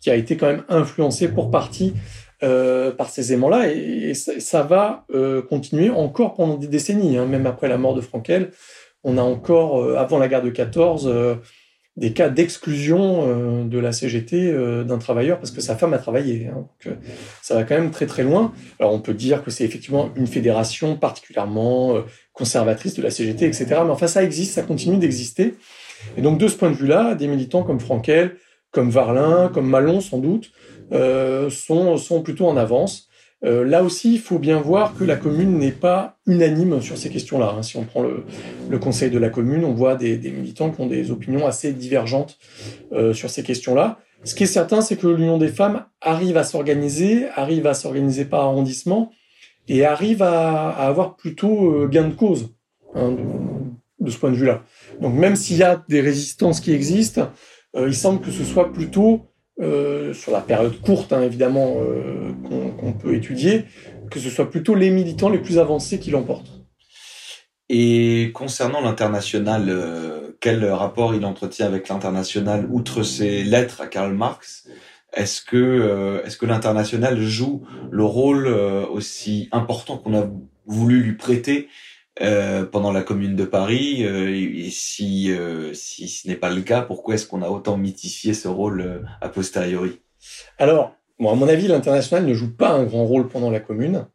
qui a été quand même influencé pour partie euh, par ces aimants-là, et, ça, va euh, continuer encore pendant des décennies, hein. même après la mort de Frankel. On a encore, euh, avant la guerre de 14, des cas d'exclusion de la CGT d'un travailleur parce que sa femme a travaillé. Hein. Donc, ça va quand même très très loin. Alors on peut dire que c'est effectivement une fédération particulièrement conservatrice de la CGT, etc. Mais enfin ça existe, ça continue d'exister. Et donc de ce point de vue-là, des militants comme Frankel, comme Varlin, comme Malon sans doute, euh, sont, sont plutôt en avance. Euh, là aussi, il faut bien voir que la commune n'est pas unanime sur ces questions-là. Hein. Si on prend le, le, conseil de la commune, on voit des, des, militants qui ont des opinions assez divergentes euh, sur ces questions-là. Ce qui est certain, c'est que l'Union des femmes arrive à s'organiser, arrive à s'organiser par arrondissement et arrive à, à avoir plutôt euh, gain de cause hein, de, de, ce point de vue-là. Donc même s'il y a des résistances qui existent, euh, il semble que ce soit plutôt euh, sur la période courte, hein, évidemment, euh, qu'on peut étudier, que ce soit plutôt les militants les plus avancés qui l'emportent. Et concernant l'international, euh, quel rapport il entretient avec l'international, outre ses lettres à Karl Marx? Est-ce que, est-ce que l'international joue le rôle aussi important qu'on a voulu lui prêter euh, pendant la Commune de Paris. Euh, si, euh, si ce n'est pas le cas, pourquoi est-ce qu'on a autant mythifié ce rôle a posteriori? Alors, bon, à mon avis, l'international ne joue pas un grand rôle pendant la Commune.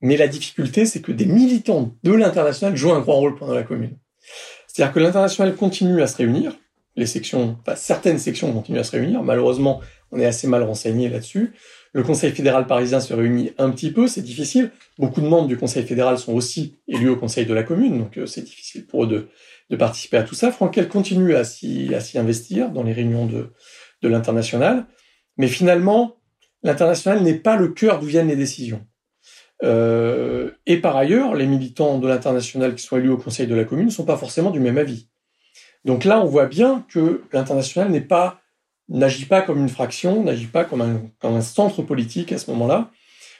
Mais la difficulté, c'est que des militants de l'international jouent un grand rôle pendant la Commune. C'est-à-dire que l'international continue à se réunir. Les sections, enfin, certaines sections continuent à se réunir. Malheureusement, on est assez mal renseigné là-dessus. Le Conseil fédéral parisien se réunit un petit peu, c'est difficile. Beaucoup de membres du Conseil fédéral sont aussi élus au Conseil de la commune, donc euh, c'est difficile pour eux de, participer à tout ça. Frankel continue à s'y, investir dans les réunions de, de l'international, mais finalement, l'international n'est pas le cœur d'où viennent les décisions. Euh, et par ailleurs, les militants de l'international qui sont élus au Conseil de la commune ne sont pas forcément du même avis. Donc là, on voit bien que l'international n'est pas n'agit pas comme une fraction, n'agit pas comme un, comme un centre politique à ce moment-là.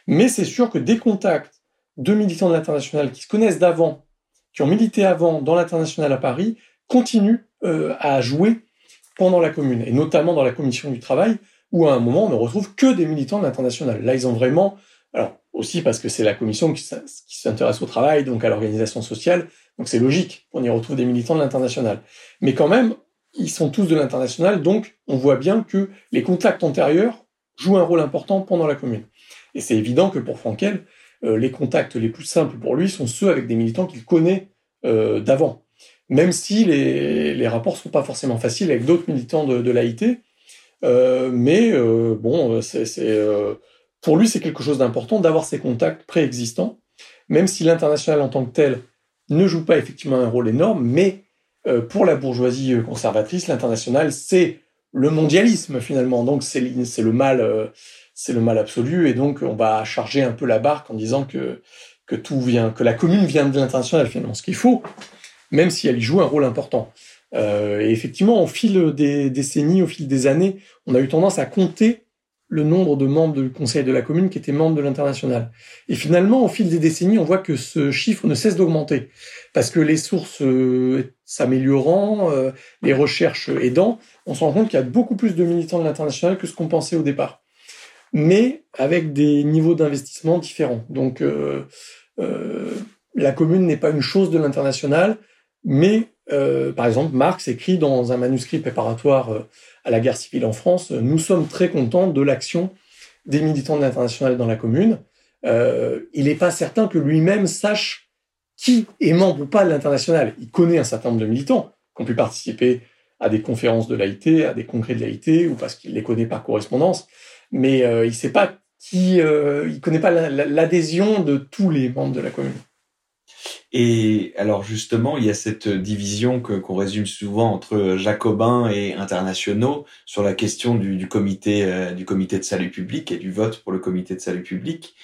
Mais c'est sûr que des contacts de militants de l'international qui se connaissent d'avant, qui ont milité avant dans l'international à Paris, continuent euh, à jouer pendant la commune, et notamment dans la commission du travail, où à un moment on ne retrouve que des militants de l'international. Là, ils ont vraiment, alors aussi parce que c'est la commission qui s'intéresse au travail, donc à l'organisation sociale, donc c'est logique qu'on y retrouve des militants de l'international. Mais quand même, ils sont tous de l'international, donc on voit bien que les contacts antérieurs jouent un rôle important pendant la commune. Et c'est évident que pour Frankel, euh, les contacts les plus simples pour lui sont ceux avec des militants qu'il connaît euh, d'avant. Même si les, rapports ne sont pas forcément faciles avec d'autres militants de, de l'AIT, euh, mais bon, pour lui c'est quelque chose d'important d'avoir ces contacts préexistants, même si l'international en tant que tel ne joue pas effectivement un rôle énorme, mais pour la bourgeoisie euh, conservatrice, l'international, c'est le mondialisme finalement. Donc c'est le mal, euh, c'est le mal absolu, et donc on va charger un peu la barque en disant que que tout vient, que la commune vient de l'international finalement. Ce qu'il faut, même si elle y joue un rôle important. Euh, et effectivement, au fil des décennies, au fil des années, on a eu tendance à compter le nombre de membres du conseil de la commune qui étaient membres de l'international. Et finalement, au fil des décennies, on voit que ce chiffre ne cesse d'augmenter parce que les sources euh, s'améliorant, euh, les recherches aidant, on se rend compte qu'il y a beaucoup plus de militants de l'international que ce qu'on pensait au départ, mais avec des niveaux d'investissement différents. Donc, euh, euh la commune n'est pas une chose de l'international, mais euh, par exemple, Marx écrit dans un manuscrit préparatoire à la guerre civile en France, nous sommes très contents de l'action des militants de l'international dans la commune. Euh, il n'est pas certain que lui-même sache qui est membre ou pas de l'international. Il connaît un certain nombre de militants qui ont pu participer à des conférences de l'AIT, à des congrès de l'AIT, ou parce qu'il les connaît par correspondance. mais il sait pas qui, il connaît pas l'adhésion de tous les membres de la commune. Et alors justement, il y a cette division que qu'on résume souvent entre jacobins et internationaux sur la question du, du comité euh, du comité de salut public et du vote pour le comité de salut public.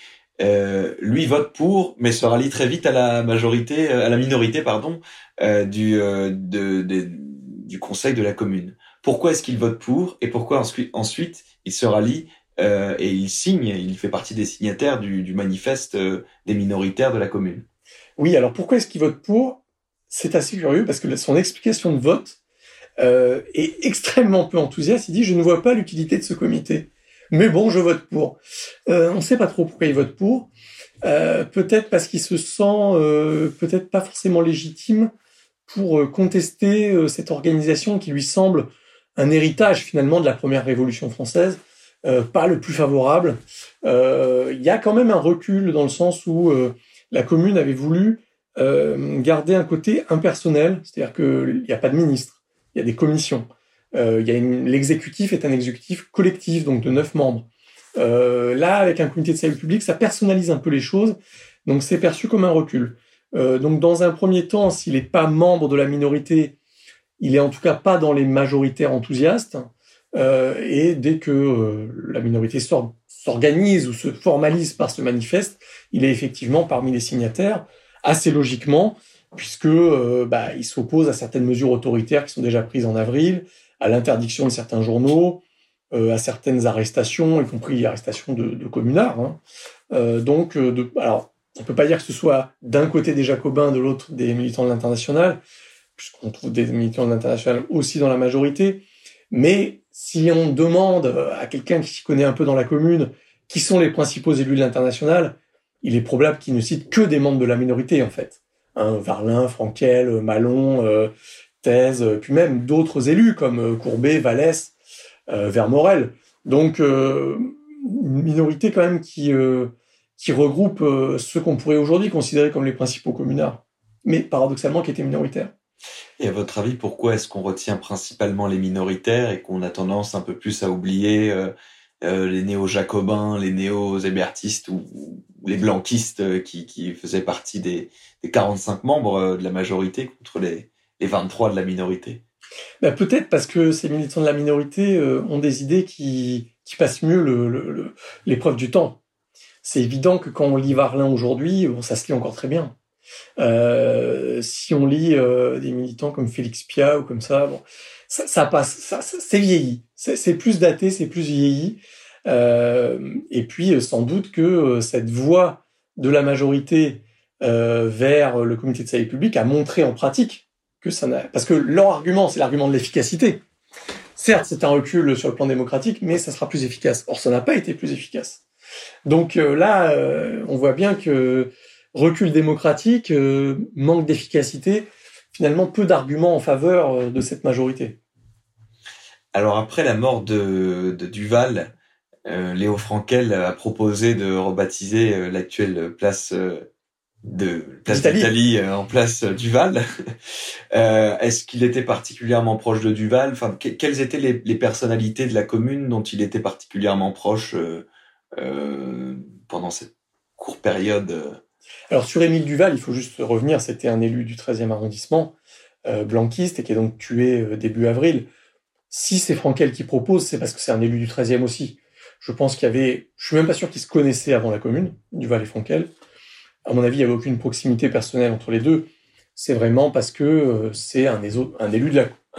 Euh, lui vote pour, mais se rallie très vite à la majorité, euh, à la minorité, pardon, euh, du euh, du conseil de la commune. Pourquoi est-ce qu'il vote pour et pourquoi ensuite, ensuite il se rallie et il signe, il fait partie des signataires du, du manifeste des minoritaires de la commune? Oui, alors pourquoi est-ce qu'il vote pour C'est assez curieux parce que son explication de vote euh, est extrêmement peu enthousiaste. Il dit je ne vois pas l'utilité de ce comité, mais bon, je vote pour. Euh, on ne sait pas trop pourquoi il vote pour. Euh, peut-être parce qu'il se sent peut-être pas forcément légitime pour contester cette organisation qui lui semble un héritage finalement de la première révolution française, pas le plus favorable. Il y a quand même un recul dans le sens où la commune avait voulu euh, garder un côté impersonnel, c'est-à-dire qu'il n'y a pas de ministre, il y a des commissions. Euh, L'exécutif est un exécutif collectif, donc de neuf membres. Euh, là, avec un comité de salut public, ça personnalise un peu les choses, donc c'est perçu comme un recul. Donc dans un premier temps, s'il n'est pas membre de la minorité, il est en tout cas pas dans les majoritaires enthousiastes. Et dès que la minorité sort s'organise ou se formalise par ce manifeste, il est effectivement parmi les signataires, assez logiquement, puisque euh, bah, il s'oppose à certaines mesures autoritaires qui sont déjà prises en avril, à l'interdiction de certains journaux, euh, à certaines arrestations, y compris l'arrestation de, de communards. Hein. Euh, donc, alors, on peut pas dire que ce soit d'un côté des jacobins, de l'autre des militants de l'international, puisqu'on trouve des militants de l'international aussi dans la majorité, mais si on demande à quelqu'un qui s'y connaît un peu dans la commune qui sont les principaux élus de l'international, il est probable qu'il ne cite que des membres de la minorité en fait. Hein, Varlin, Frankel, Malon, euh, Thèse, euh, puis même d'autres élus comme euh, Courbet, Vallès, euh, Vermorel. Donc euh, une minorité quand même qui euh, qui regroupe euh, ceux qu'on pourrait aujourd'hui considérer comme les principaux communards, mais paradoxalement qui étaient minoritaires. Et à votre avis, pourquoi est-ce qu'on retient principalement les minoritaires et qu'on a tendance un peu plus à oublier euh, euh, les néo-jacobins, les néo-hébertistes ou, les blanquistes euh, qui, faisaient partie des, des 45 membres de la majorité contre les, les 23 de la minorité? Ben Peut-être parce que ces militants de la minorité ont des idées qui, passent mieux l'épreuve du temps. C'est évident que quand on lit Varlin aujourd'hui, ça se lit encore très bien. Euh, si on lit euh, des militants comme Félix Pia ou comme ça, bon, ça, ça passe, ça, c'est vieilli, c'est plus daté, c'est plus vieilli. Euh, et puis sans doute que cette voie de la majorité vers le comité de salut public a montré en pratique que ça n'a, parce que leur argument, c'est l'argument de l'efficacité. Certes, c'est un recul sur le plan démocratique, mais ça sera plus efficace. Or, ça n'a pas été plus efficace. Donc là, on voit bien que recul démocratique, euh, manque d'efficacité, finalement peu d'arguments en faveur euh, de cette majorité. Alors après la mort de, de Duval, euh, Léo Frankel a proposé de rebaptiser l'actuelle place de place d'Italie en place Duval. Est-ce qu'il était particulièrement proche de Duval? Enfin, que, quelles étaient les, les, personnalités de la commune dont il était particulièrement proche pendant cette courte période alors sur Émile Duval, il faut juste revenir, c'était un élu du 13e arrondissement, euh, blanquiste, et qui est donc tué euh, début avril. Si c'est Frankel qui propose, c'est parce que c'est un élu du 13e aussi. Je pense qu'il y avait, je suis même pas sûr qu'ils se connaissaient avant la commune, Duval et Frankel. À mon avis, il n'y avait aucune proximité personnelle entre les deux. C'est vraiment parce que euh, c'est un, élu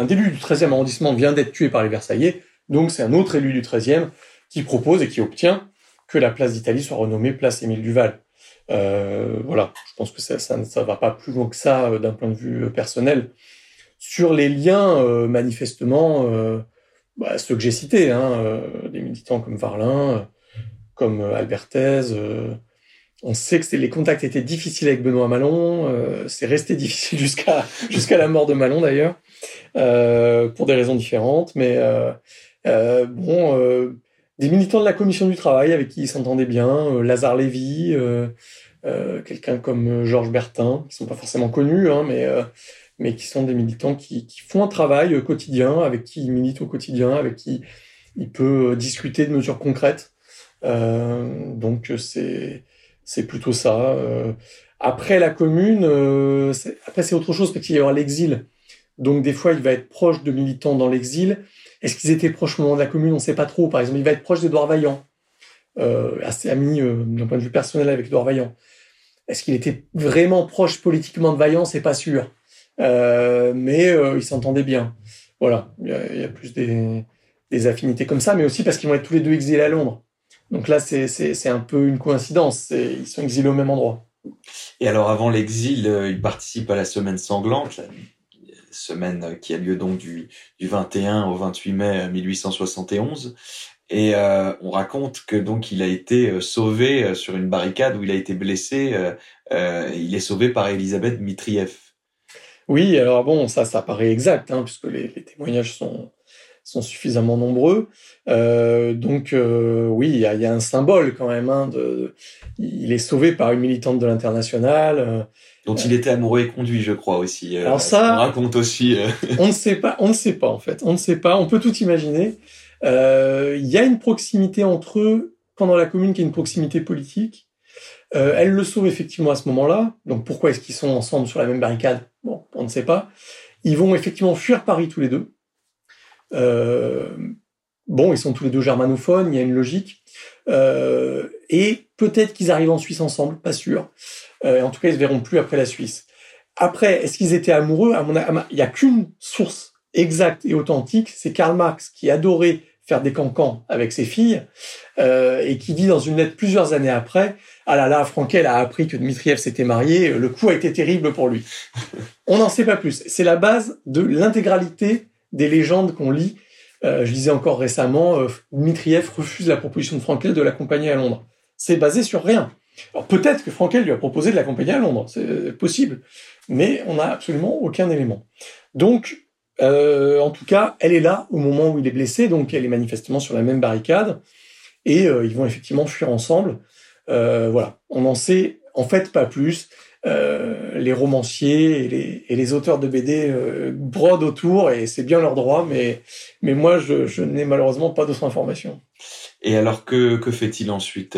élu du 13e arrondissement vient d'être tué par les Versaillais, donc c'est un autre élu du 13e qui propose et qui obtient que la place d'Italie soit renommée place Émile Duval. Euh, voilà, je pense que ça, ça va pas plus loin que ça euh, d'un point de vue euh, personnel. Sur les liens, euh, manifestement, euh, bah, ceux que j'ai cités, hein, euh, des militants comme Varlin, comme Alberthez, on sait que les contacts étaient difficiles avec Benoît Malon, c'est resté difficile jusqu'à jusqu'à la mort de Malon d'ailleurs, pour des raisons différentes, mais bon des militants de la commission du travail avec qui ils s'entendaient bien, euh, Lazare Lévy, euh, euh, quelqu'un comme euh, Georges Bertin, qui sont pas forcément connus, hein, mais euh, mais qui sont des militants qui, qui font un travail quotidien, avec qui ils militent au quotidien, avec qui il peut discuter de mesures concrètes. donc c'est c'est plutôt ça. après la commune, après c'est autre chose parce qu'il y aura l'exil. Donc des fois il va être proche de militants dans l'exil. Est-ce qu'ils étaient proches au moment de la commune? On ne sait pas trop. Par exemple, il va être proche d'Edouard Vaillant, assez ami d'un point de vue personnel avec Edouard Vaillant. Est-ce qu'il était vraiment proche politiquement de Vaillant? C'est pas sûr. Euh, mais euh, ils s'entendaient bien. Voilà, il y a, plus des, affinités comme ça, mais aussi parce qu'ils vont être tous les deux exilés à Londres. Donc là, c'est un peu une coïncidence. Ils sont exilés au même endroit. Et alors, avant l'exil, euh, il participe à la semaine sanglante, la semaine qui a lieu donc du, du 21 au 28 mai 1871. Et euh, on raconte que donc il a été euh, sauvé euh, sur une barricade où il a été blessé. Euh, il est sauvé par Elisabeth Mitriev. Oui, alors bon, ça, ça paraît exact, hein, puisque les, les, témoignages sont sont suffisamment nombreux. donc oui, il y a, y a, un symbole quand même. Hein, de, il est sauvé par une militante de l'international. dont il était amoureux et conduit, je crois aussi. alors ça, on raconte aussi. on ne sait pas, on ne sait pas en fait, on ne sait pas. On peut tout imaginer. Euh, il y a une proximité entre eux pendant la commune qui est une proximité politique. Euh, elle le sauve effectivement à ce moment-là. Donc pourquoi est-ce qu'ils sont ensemble sur la même barricade? Bon, on ne sait pas. Ils vont effectivement fuir Paris tous les deux. Euh, bon, ils sont tous les deux germanophones, il y a une logique. Euh, et peut-être qu'ils arrivent en Suisse ensemble, pas sûr. Euh, en tout cas, ils se verront plus après la Suisse. Après, est-ce qu'ils étaient amoureux? À mon, Il n'y a qu'une source exacte et authentique, c'est Karl Marx qui adorait faire des cancans avec ses filles euh, et qui dit dans une lettre plusieurs années après ah là là Frankel a appris que Dmitriev s'était marié le coup a été terrible pour lui on n'en sait pas plus c'est la base de l'intégralité des légendes qu'on lit. Euh, je disais encore récemment euh, Dmitriev refuse la proposition de Frankel de l'accompagner à Londres. C'est basé sur rien. Alors peut-être que Frankel lui a proposé de l'accompagner à Londres c'est possible mais on n'a absolument aucun élément. Donc euh, en tout cas, elle est là au moment où il est blessé, donc elle est manifestement sur la même barricade, et euh, ils vont effectivement fuir ensemble. Euh, voilà, on n'en sait en fait pas plus. Les romanciers et les, et les, auteurs de BD brodent autour, et c'est bien leur droit, mais, mais moi, je, je n'ai malheureusement pas d'autres informations. Et alors, que, que fait-il ensuite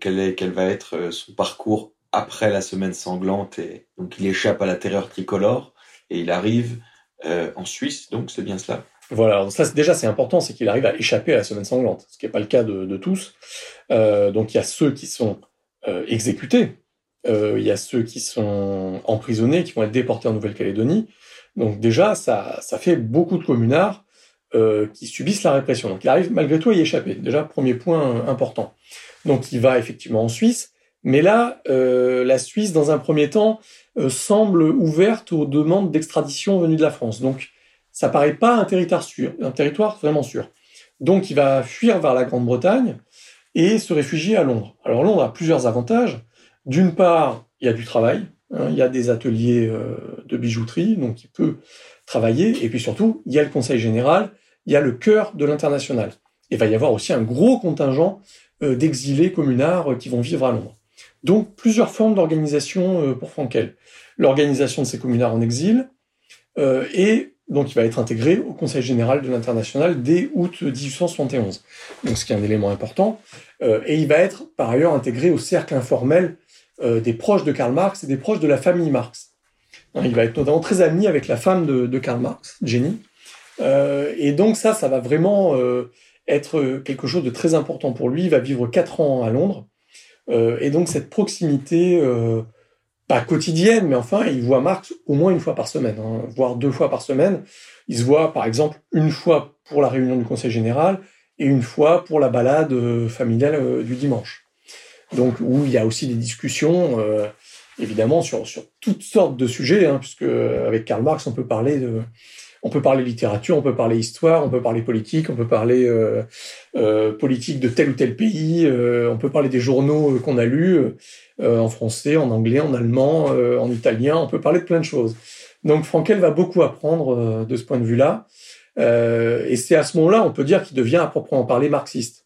quel, est, quel va être son parcours après la semaine sanglante et Donc, il échappe à la terreur tricolore, et il arrive euh, en Suisse, donc c'est bien cela? Voilà, ça déjà c'est important, c'est qu'il arrive à échapper à la semaine sanglante, ce qui n'est pas le cas de, de tous. Euh, donc il y a ceux qui sont euh, exécutés, euh, il y a ceux qui sont emprisonnés, qui vont être déportés en Nouvelle-Calédonie. Donc déjà, ça, ça fait beaucoup de communards euh, qui subissent la répression. Donc il arrive malgré tout à y échapper. Déjà, premier point important. Donc il va effectivement en Suisse, mais là, la Suisse, dans un premier temps, euh, semble ouverte aux demandes d'extradition venues de la France. Donc, ça paraît pas un territoire sûr, un territoire vraiment sûr. Donc, il va fuir vers la Grande-Bretagne et se réfugier à Londres. Alors, Londres a plusieurs avantages. D'une part, il y a du travail. Hein, il y a des ateliers euh, de bijouterie, donc il peut travailler. Et puis surtout, il y a le Conseil général, il y a le cœur de l'international. Il va y avoir aussi un gros contingent euh, d'exilés communards qui vont vivre à Londres. Donc plusieurs formes d'organisation pour Frankel l'organisation de ces communards en exil, euh, et donc il va être intégré au Conseil général de l'international dès août 1871. Donc ce qui est un élément important. Euh, et il va être par ailleurs intégré au cercle informel euh, des proches de Karl Marx et des proches de la famille Marx. Hein, il va être notamment très ami avec la femme de, Karl Marx, Jenny. Euh, et donc ça, ça va vraiment euh, être quelque chose de très important pour lui. Il va vivre quatre ans à Londres. et donc cette proximité pas quotidienne, mais enfin, il voit Marx au moins une fois par semaine, hein, voire deux fois par semaine. Il se voit, par exemple, une fois pour la réunion du Conseil général et une fois pour la balade euh, familiale euh, du dimanche. Donc, où il y a aussi des discussions, euh, évidemment, sur, sur toutes sortes de sujets, hein, puisque avec Karl Marx, on peut parler de, on peut parler littérature, on peut parler histoire, on peut parler politique, on peut parler euh, euh, politique de tel ou tel pays, euh, on peut parler des journaux qu'on a lus en français, en anglais, en allemand, en italien, on peut parler de plein de choses. Donc Frankel va beaucoup apprendre de ce point de vue-là, et c'est à ce moment-là, on peut dire qu'il devient à proprement parler marxiste.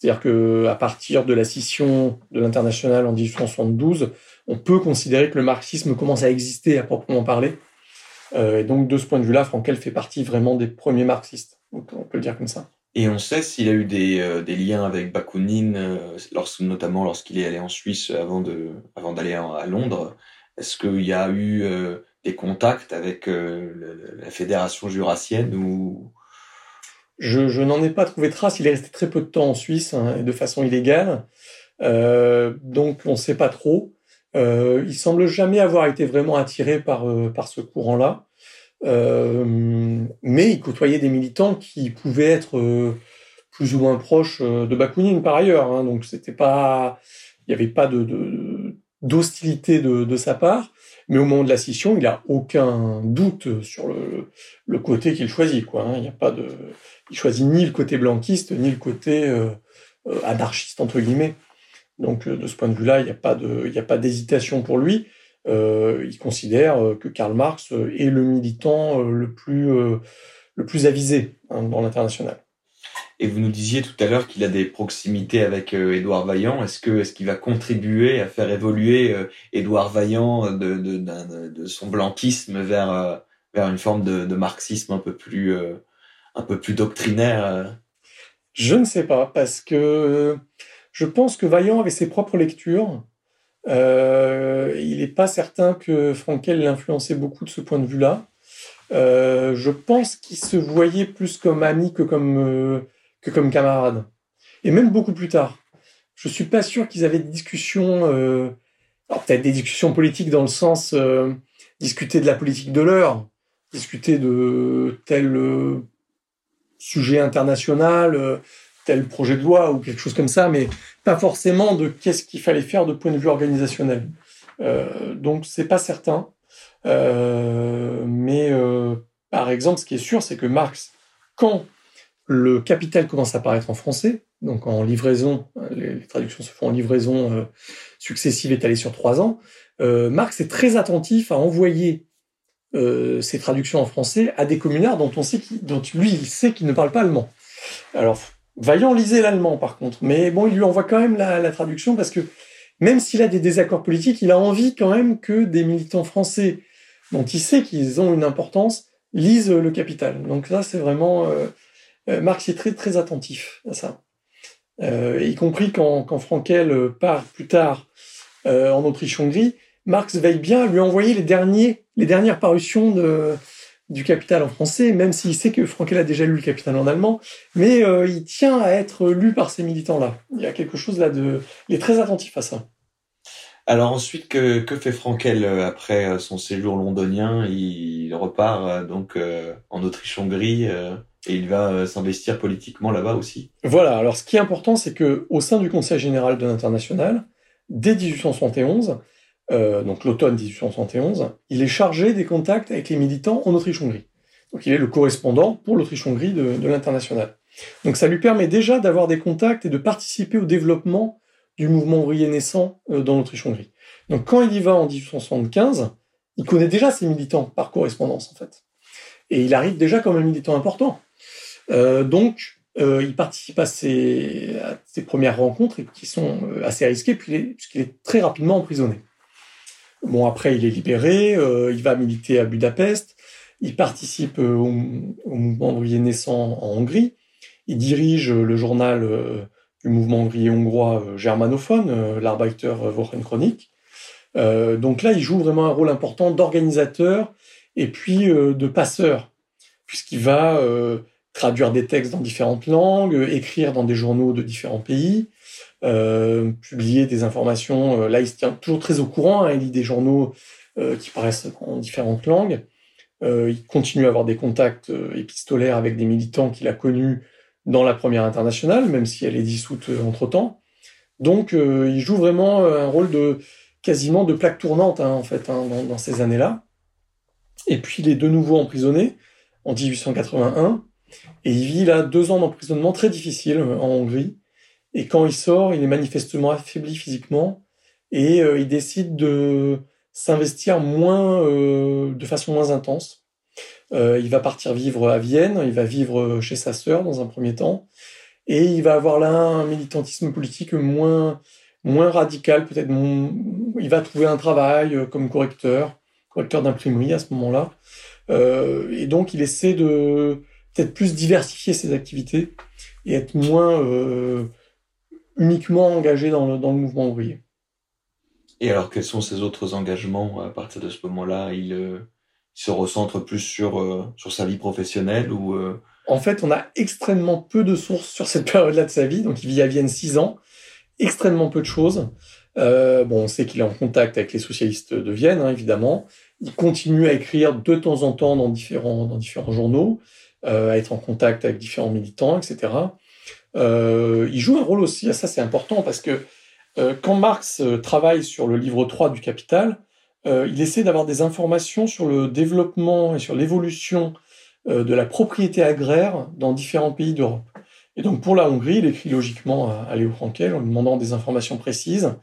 C'est-à-dire que à partir de la scission de l'international en 1872, on peut considérer que le marxisme commence à exister à proprement parler euh, et donc, de ce point de vue-là, Frankel fait partie vraiment des premiers marxistes. On peut le dire comme ça. Et on sait s'il a eu des, euh, liens avec Bakounine, euh, notamment lorsqu'il est allé en Suisse avant d'aller à Londres. Est-ce qu'il y a eu des contacts avec la fédération jurassienne ou Je, n'en ai pas trouvé trace. Il est resté très peu de temps en Suisse hein, de façon illégale, donc on ne sait pas trop. il semble jamais avoir été vraiment attiré par par ce courant-là. Euh, mais il côtoyait des militants qui pouvaient être euh, plus ou moins proches euh, de Bakounine par ailleurs. Hein, donc c'était pas, il n'y avait pas d'hostilité de, sa part. Mais au moment de la scission, il a aucun doute sur le, le côté qu'il choisit. Quoi, hein. N'y a pas de, il choisit ni le côté blanquiste ni le côté euh, anarchiste entre guillemets. Donc de ce point de vue-là, il n'y a pas d'hésitation pour lui euh, il considère euh, que Karl Marx euh, est le militant euh, le plus le plus avisé hein, dans l'international. Et vous nous disiez tout à l'heure qu'il a des proximités avec Édouard Vaillant. Est-ce est-ce qu'il va contribuer à faire évoluer Édouard Vaillant de, de, de, son blanquisme vers vers une forme de marxisme un peu plus un peu plus doctrinaire Je ne sais pas parce que je pense que Vaillant avait ses propres lectures euh, il n'est pas certain que Frankel l'influençait beaucoup de ce point de vue-là. Euh, je pense qu'il se voyait plus comme ami que comme euh, que comme camarade, et même beaucoup plus tard. Je suis pas sûr qu'ils avaient des discussions, euh, alors peut-être des discussions politiques dans le sens euh, discuter de la politique de l'heure, discuter de tel sujet international, tel projet de loi ou quelque chose comme ça, mais pas forcément de qu'est-ce qu'il fallait faire de point de vue organisationnel. Euh, donc c'est pas certain. Euh, mais euh, par exemple, ce qui est sûr, c'est que Marx, quand le Capital commence à apparaître en français, donc en livraison, les, les traductions se font en livraison euh, successive étalée sur trois ans, euh, Marx est très attentif à envoyer euh, ces traductions en français à des communards dont on sait dont lui il sait qu'ils ne parlent pas allemand. Alors Vaillant lisait l'allemand par contre, mais bon, il lui envoie quand même la, la traduction parce que même s'il a des désaccords politiques, il a envie quand même que des militants français dont il sait qu'ils ont une importance lisent le Capital. Donc là, c'est vraiment euh, euh, Marx est très très attentif à ça, euh, y compris quand, quand Frankel part plus tard euh, en Autriche-Hongrie. Marx veille bien à lui envoyer les derniers les dernières parutions de du Capital en français, même s'il sait que Frankel a déjà lu le Capital en allemand, mais euh, il tient à être lu par ces militants-là. Il y a quelque chose là de... Il est très attentif à ça. Alors ensuite, que, que fait Frankel euh, après euh, son séjour londonien? Il repart donc en Autriche-Hongrie et il va s'investir politiquement là-bas aussi. Voilà. Alors ce qui est important, c'est que au sein du Conseil général de l'International, dès 1871, euh, donc l'automne 1871, il est chargé des contacts avec les militants en Autriche-Hongrie. Donc il est le correspondant pour l'Autriche-Hongrie de, l'international. Donc ça lui permet déjà d'avoir des contacts et de participer au développement du mouvement ouvrier naissant euh, dans l'Autriche-Hongrie. Donc quand il y va en 1875, il connaît déjà ses militants par correspondance en fait. Et il arrive déjà comme un militant important. Euh, donc il participe à ses, à ses, premières rencontres qui sont assez risquées puisqu'il est très rapidement emprisonné. Bon, après, il est libéré, euh, il va militer à Budapest, il participe euh, au, mouvement ouvrier naissant en Hongrie, il dirige le journal euh, du mouvement ouvrier hongrois euh, germanophone, euh, l'Arbeiter Wochenchronik. Euh, donc là, il joue vraiment un rôle important d'organisateur et puis de passeur, puisqu'il va traduire des textes dans différentes langues, écrire dans des journaux de différents pays, euh, publier des informations. Euh, là, il se tient toujours très au courant. Hein, il lit des journaux euh, qui paraissent en différentes langues. Euh, il continue à avoir des contacts euh, épistolaires avec des militants qu'il a connus dans la première internationale, même si elle est dissoute entre temps. Donc, il joue vraiment un rôle de quasiment de plaque tournante hein, en fait hein, dans, dans, ces années-là. Et puis, il est de nouveau emprisonné en 1881 et il vit là deux ans d'emprisonnement très difficiles en Hongrie et quand il sort, il est manifestement affaibli physiquement et euh, il décide de s'investir moins, euh, de façon moins intense. Euh, il va partir vivre à Vienne, il va vivre chez sa sœur dans un premier temps, et il va avoir là un militantisme politique moins, moins radical, peut-être. Il va trouver un travail euh, comme correcteur, correcteur d'imprimerie à ce moment-là, euh, et donc il essaie de peut-être plus diversifier ses activités et être moins uniquement engagé dans le, dans le mouvement ouvrier. Et alors, quels sont ses autres engagements à partir de ce moment-là? Il, se recentre plus sur, sur sa vie professionnelle ou En fait, on a extrêmement peu de sources sur cette période-là de sa vie. Donc, il vit à Vienne six ans, extrêmement peu de choses. Euh, bon, on sait qu'il est en contact avec les socialistes de Vienne, hein, évidemment. Il continue à écrire de temps en temps dans différents, dans différents journaux, euh, à être en contact avec différents militants, etc. Euh, il joue un rôle aussi, ça c'est important, parce que euh, quand Marx euh, travaille sur le livre 3 du Capital, euh, il essaie d'avoir des informations sur le développement et sur l'évolution de la propriété agraire dans différents pays d'Europe. Et donc pour la Hongrie, il écrit logiquement à, Léo Frankel en lui demandant des informations précises.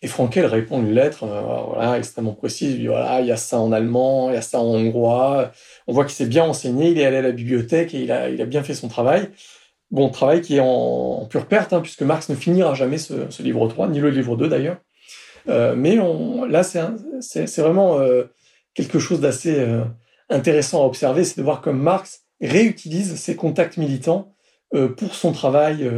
Et Frankel répond une lettre euh, voilà, extrêmement précise. Il dit voilà, il y a ça en allemand, il y a ça en hongrois. On voit qu'il s'est bien enseigné, il est allé à la bibliothèque et il a, il a bien fait son travail. Bon, travail qui est en, pure perte, hein, puisque Marx ne finira jamais ce, livre 3, ni le livre 2 d'ailleurs. Euh, mais on, là, c'est vraiment euh, quelque chose d'assez euh, intéressant à observer, c'est de voir comme Marx réutilise ses contacts militants pour son travail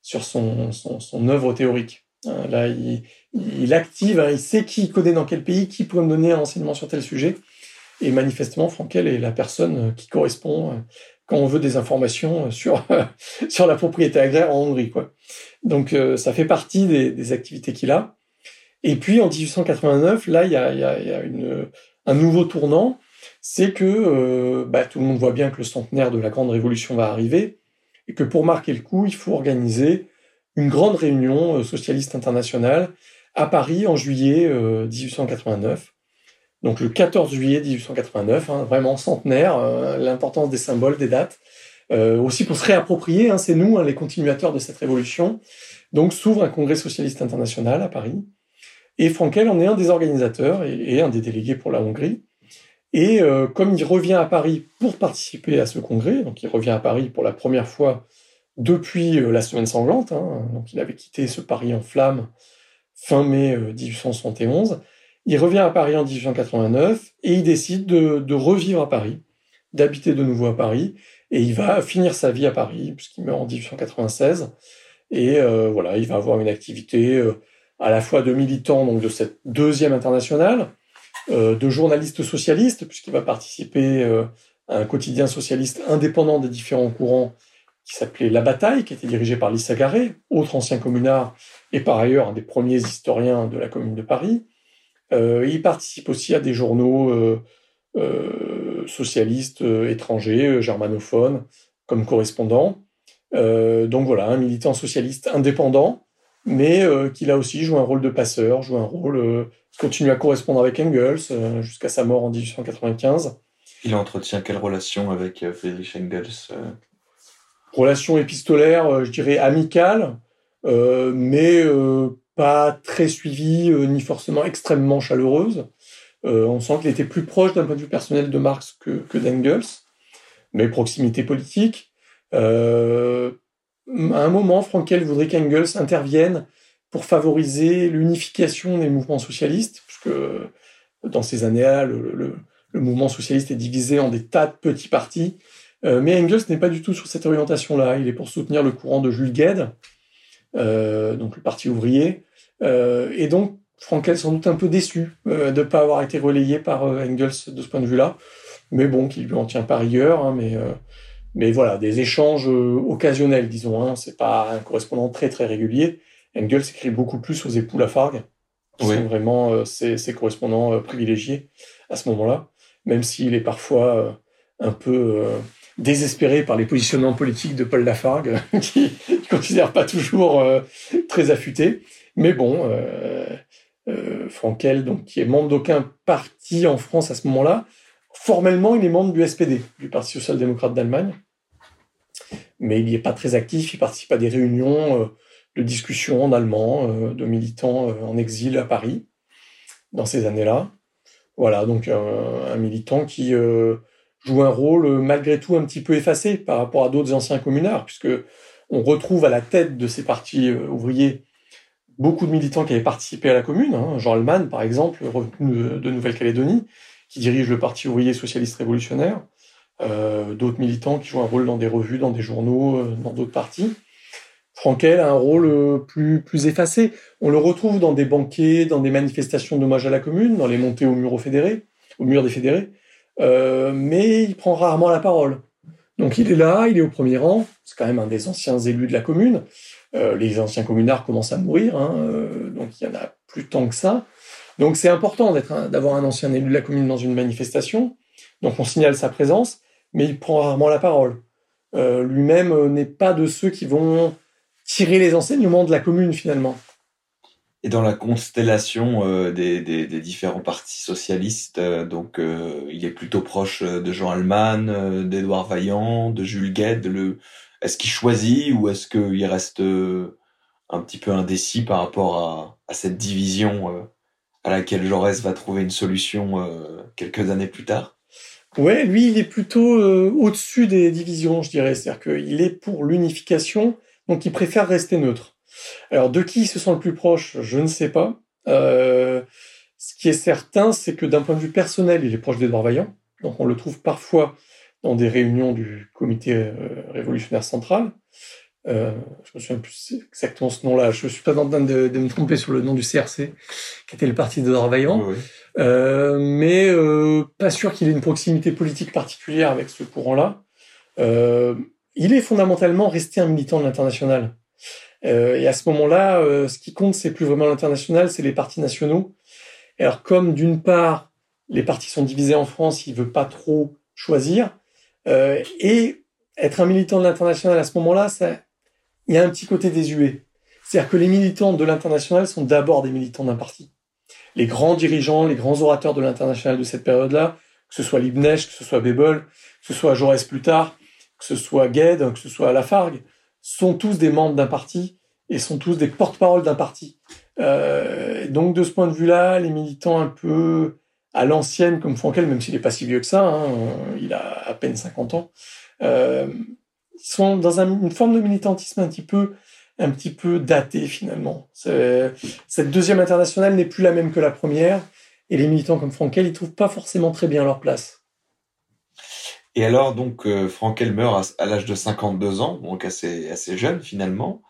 sur son, son, œuvre théorique. Là, il, il active, hein, il sait qui connaît dans quel pays, qui pourrait me donner un enseignement sur tel sujet. Et manifestement, Frankel est la personne qui correspond quand on veut des informations sur sur la propriété agraire en Hongrie. Quoi. Donc, ça fait partie des, activités qu'il a. Et puis, en 1889, là, il y a, y a, y a une, un nouveau tournant, c'est que bah, tout le monde voit bien que le centenaire de la Grande Révolution va arriver et que pour marquer le coup, il faut organiser une grande réunion euh, socialiste internationale à Paris en juillet 1889. Euh, Donc le 14 juillet 1889, hein, vraiment centenaire, euh, l'importance des symboles, des dates. aussi pour se réapproprier, hein, c'est nous hein, les continuateurs de cette révolution. Donc s'ouvre un congrès socialiste international à Paris. Et Frankel en est un des organisateurs et, un des délégués pour la Hongrie. Et euh, comme il revient à Paris pour participer à ce congrès, donc il revient à Paris pour la première fois depuis euh, la semaine sanglante, donc il avait quitté ce Paris en flammes fin mai 1871, euh, il revient à Paris en 1889 et il décide de, revivre à Paris, d'habiter de nouveau à Paris, et il va finir sa vie à Paris puisqu'il meurt en 1896. Et voilà, il va avoir une activité à la fois de militant donc de cette deuxième internationale, euh, de journaliste socialiste, puisqu'il va participer euh, à un quotidien socialiste indépendant des différents courants qui s'appelait La Bataille, qui était dirigé par Lissa autre ancien communard et par ailleurs un des premiers historiens de la Commune de Paris. Euh, il participe aussi à des journaux euh, euh, socialistes étrangers, germanophones, comme correspondant. donc voilà, un militant socialiste indépendant, mais qui là aussi joue un rôle de passeur, joue un rôle continue à correspondre avec Engels jusqu'à sa mort en 1895. Il entretient quelle relation avec Friedrich Engels Relation épistolaire, je dirais amicale, mais pas très suivie ni forcément extrêmement chaleureuse. on sent qu'il était plus proche d'un point de vue personnel de Marx que, d'Engels, mais proximité politique. à un moment, Frankel voudrait qu'Engels intervienne pour favoriser l'unification des mouvements socialistes, puisque dans ces années-là, le, mouvement socialiste est divisé en des tas de petits partis. Euh, mais Engels n'est pas du tout sur cette orientation-là. Il est pour soutenir le courant de Jules Gued, euh, donc le Parti ouvrier. Euh, et donc, Frankel sans doute un peu déçu euh, de ne pas avoir été relayé par euh, Engels de ce point de vue-là. Mais bon, qui lui en tient par rigueur. Hein, mais, mais voilà, des échanges occasionnels, disons. Hein, c'est pas un correspondant très très régulier. Engels écrit beaucoup plus aux époux Lafargue, qui sont vraiment ses, ses, correspondants privilégiés à ce moment-là, même s'il est parfois un peu désespéré par les positionnements politiques de Paul Lafargue, qui ne considère pas toujours euh, très affûté. Mais bon, euh, Frankel, donc, qui est membre d'aucun parti en France à ce moment-là, formellement, il est membre du SPD, du Parti social-démocrate d'Allemagne. Mais il n'y est pas très actif, il participe à des réunions de discussions en allemand euh, de militants euh, en exil à Paris dans ces années-là. Voilà, donc un, militant qui euh, joue un rôle malgré tout un petit peu effacé par rapport à d'autres anciens communards, puisque on retrouve à la tête de ces partis ouvriers beaucoup de militants qui avaient participé à la commune. Hein. Jean Alman, par exemple, de Nouvelle-Calédonie, qui dirige le Parti ouvrier socialiste révolutionnaire. d'autres militants qui jouent un rôle dans des revues, dans des journaux, dans d'autres partis. Frankel a un rôle plus, plus effacé. On le retrouve dans des banquets, dans des manifestations d'hommage à la commune, dans les montées au mur fédérés, au mur des fédérés, mais il prend rarement la parole. Donc il est là, il est au premier rang, c'est quand même un des anciens élus de la commune. Euh, les anciens communards commencent à mourir, hein, euh, donc il y en a plus tant que ça. Donc c'est important d'avoir un ancien élu de la commune dans une manifestation. Donc on signale sa présence, mais il prend rarement la parole. Euh, lui-même n'est pas de ceux qui vont tirer les enseignements de la commune finalement. Et dans la constellation des, différents partis socialistes, donc il est plutôt proche de Jean Alman, d'Édouard Vaillant, de Jules Gued. Le... Est-ce qu'il choisit ou est-ce qu'il reste un petit peu indécis par rapport à, cette division à laquelle Jaurès va trouver une solution quelques années plus tard? Ouais, lui, il est plutôt au-dessus des divisions, je dirais. C'est-à-dire qu'il est pour l'unification, donc il préfère rester neutre. Alors de qui ils se sent le plus proche, je ne sais pas. Euh, ce qui est certain, c'est que d'un point de vue personnel, il est proche d'Edouard Vaillant. Donc on le trouve parfois dans des réunions du comité euh, révolutionnaire central. Euh, je me souviens plus exactement ce nom-là. Je suis pas en train de, me tromper sur le nom du CRC, qui était le parti d'Edouard Vaillant. Euh, mais euh, pas sûr qu'il ait une proximité politique particulière avec ce courant-là. Euh, il est fondamentalement resté un militant de l'international. Euh, et à ce moment-là, euh, ce qui compte, c'est plus vraiment l'international, c'est les partis nationaux. Alors comme d'une part, les partis sont divisés en France, il veut pas trop choisir, euh, et être un militant de l'international à ce moment-là, il y a un petit côté désuet. C'est-à-dire que les militants de l'international sont d'abord des militants d'un parti. Les grands dirigeants, les grands orateurs de l'international de cette période-là, que ce soit Liebknecht, que ce soit Bebel, que ce soit Jaurès plus tard, que ce soit Gued, que ce soit Lafargue, sont tous des membres d'un parti et sont tous des porte-parole d'un parti. Euh, donc de ce point de vue-là, les militants un peu à l'ancienne comme Frankel, même s'il n'est pas si vieux que ça, hein, il a à peine 50 ans, euh, sont dans une forme de militantisme un petit peu un petit peu daté finalement. Cette deuxième internationale n'est plus la même que la première, et les militants comme Frankel, ils trouvent pas forcément très bien leur place. Et alors, donc, euh, Frankel meurt à, l'âge de 52 ans, donc assez, assez jeune finalement.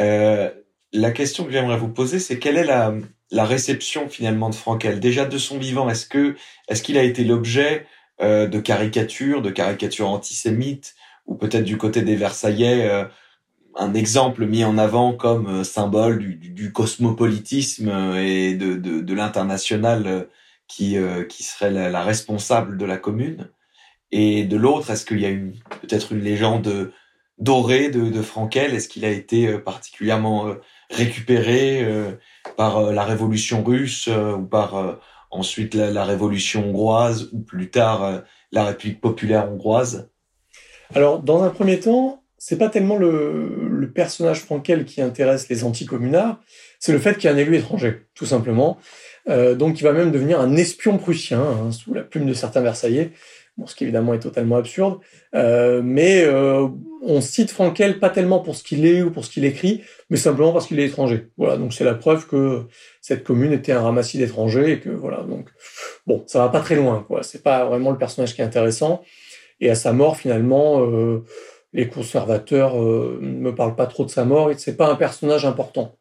Euh, la question que j'aimerais vous poser, c'est quelle est la, la réception finalement de Frankel Déjà de son vivant, est-ce que est-ce qu'il a été l'objet euh, de caricatures, de caricatures antisémites, ou peut-être du côté des Versaillais, euh, un exemple mis en avant comme euh, symbole du, du, cosmopolitisme et de, de, de l'international qui, qui serait la, la responsable de la commune? Et de l'autre, est-ce qu'il y a une peut-être une légende dorée de, de Frankel Est-ce qu'il a été euh, particulièrement euh, récupéré euh, par la Révolution russe ou par ensuite la, Révolution hongroise ou plus tard la République populaire hongroise Alors, dans un premier temps, c'est pas tellement le, personnage Frankel qui intéresse les anticommunards, c'est le fait qu'il y a un élu étranger, tout simplement. Euh, donc, il va même devenir un espion prussien, hein, sous la plume de certains Versaillais, bon, ce qui évidemment est totalement absurde. Euh, mais euh, on cite Frankel pas tellement pour ce qu'il est ou pour ce qu'il écrit, mais simplement parce qu'il est étranger. Voilà, donc c'est la preuve que cette commune était un ramassis d'étrangers et que voilà, donc bon, ça va pas très loin, quoi. C'est pas vraiment le personnage qui est intéressant. Et à sa mort, finalement, euh, les conservateurs euh, ne me parlent pas trop de sa mort et c'est pas un personnage important.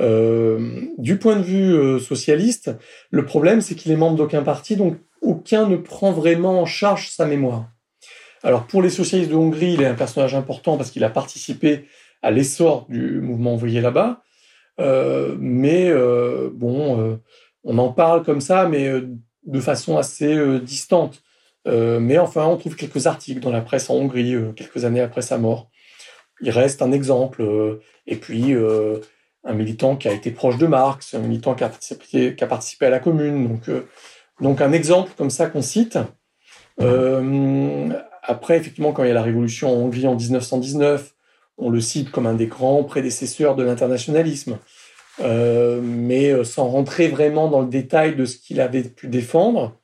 Euh, du point de vue socialiste, le problème c'est qu'il est membre d'aucun parti, donc aucun ne prend vraiment en charge sa mémoire. Alors pour les socialistes de Hongrie, il est un personnage important parce qu'il a participé à l'essor du mouvement ouvrier là-bas. Euh, mais euh, bon, euh, on en parle comme ça, mais de façon assez distante. mais enfin, on trouve quelques articles dans la presse en Hongrie quelques années après sa mort. Il reste un exemple. et puis un militant qui a été proche de Marx, un militant qui a participé, qui a participé à la Commune. Donc donc un exemple comme ça qu'on cite. Euh, après, effectivement, quand il y a la révolution en Hongrie en 1919, on le cite comme un des grands prédécesseurs de l'internationalisme, euh, mais euh, sans rentrer vraiment dans le détail de ce qu'il avait pu défendre.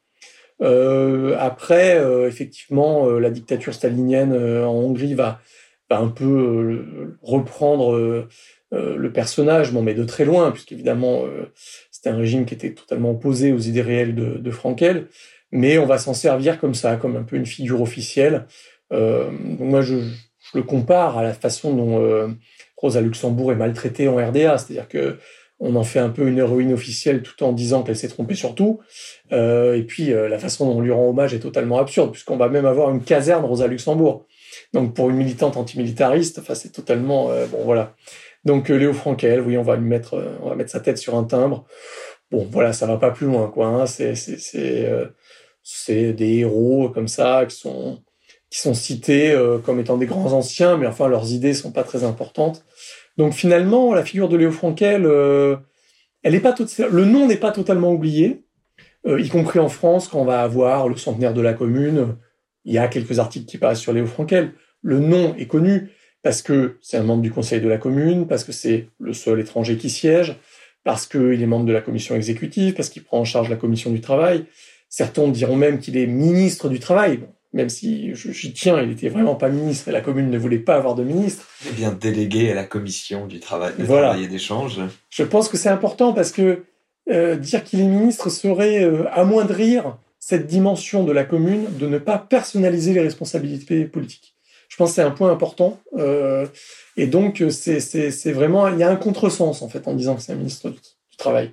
Après, effectivement, la dictature stalinienne en Hongrie va, un peu reprendre le personnage, mais de très loin, puisqu'évidemment, c'était un régime qui était totalement opposé aux idées réelles de, Frankel. mais on va s'en servir comme ça, comme un peu une figure officielle. Euh, moi, je, le compare à la façon dont euh, Rosa Luxembourg est maltraitée en RDA, c'est-à-dire que on en fait un peu une héroïne officielle tout en disant qu'elle s'est trompée sur tout. Euh, et puis la façon dont on lui rend hommage est totalement absurde, puisqu'on va même avoir une caserne Rosa Luxembourg. Donc pour une militante antimilitariste, enfin c'est totalement euh, bon voilà. Donc euh, Léo Frankel, oui, on va lui mettre, euh, on va mettre sa tête sur un timbre. Bon voilà, ça va pas plus loin quoi. Hein. C'est c'est des héros comme ça qui sont qui sont cités comme étant des grands anciens, mais enfin leurs idées sont pas très importantes. Donc finalement, la figure de Léo Frankel, elle est pas le nom n'est pas totalement oublié, y compris en France quand on va avoir le centenaire de la Commune. Il y a quelques articles qui passent sur Léo Frankel. Le nom est connu parce que c'est un membre du Conseil de la Commune, parce que c'est le seul étranger qui siège, parce qu'il est membre de la commission exécutive, parce qu'il prend en charge la commission du travail. Certains diront même qu'il est ministre du travail. Bon, même si j'y tiens, il était vraiment pas ministre et la commune ne voulait pas avoir de ministre. Eh bien, délégué à la commission du travail, du voilà. travail et d'échange. Je pense que c'est important parce que euh, dire qu'il est ministre serait euh, amoindrir cette dimension de la commune de ne pas personnaliser les responsabilités politiques. Je pense que c'est un point important. Euh, et donc, c'est vraiment, il y a un contresens, en fait, en disant que c'est un ministre du, du travail.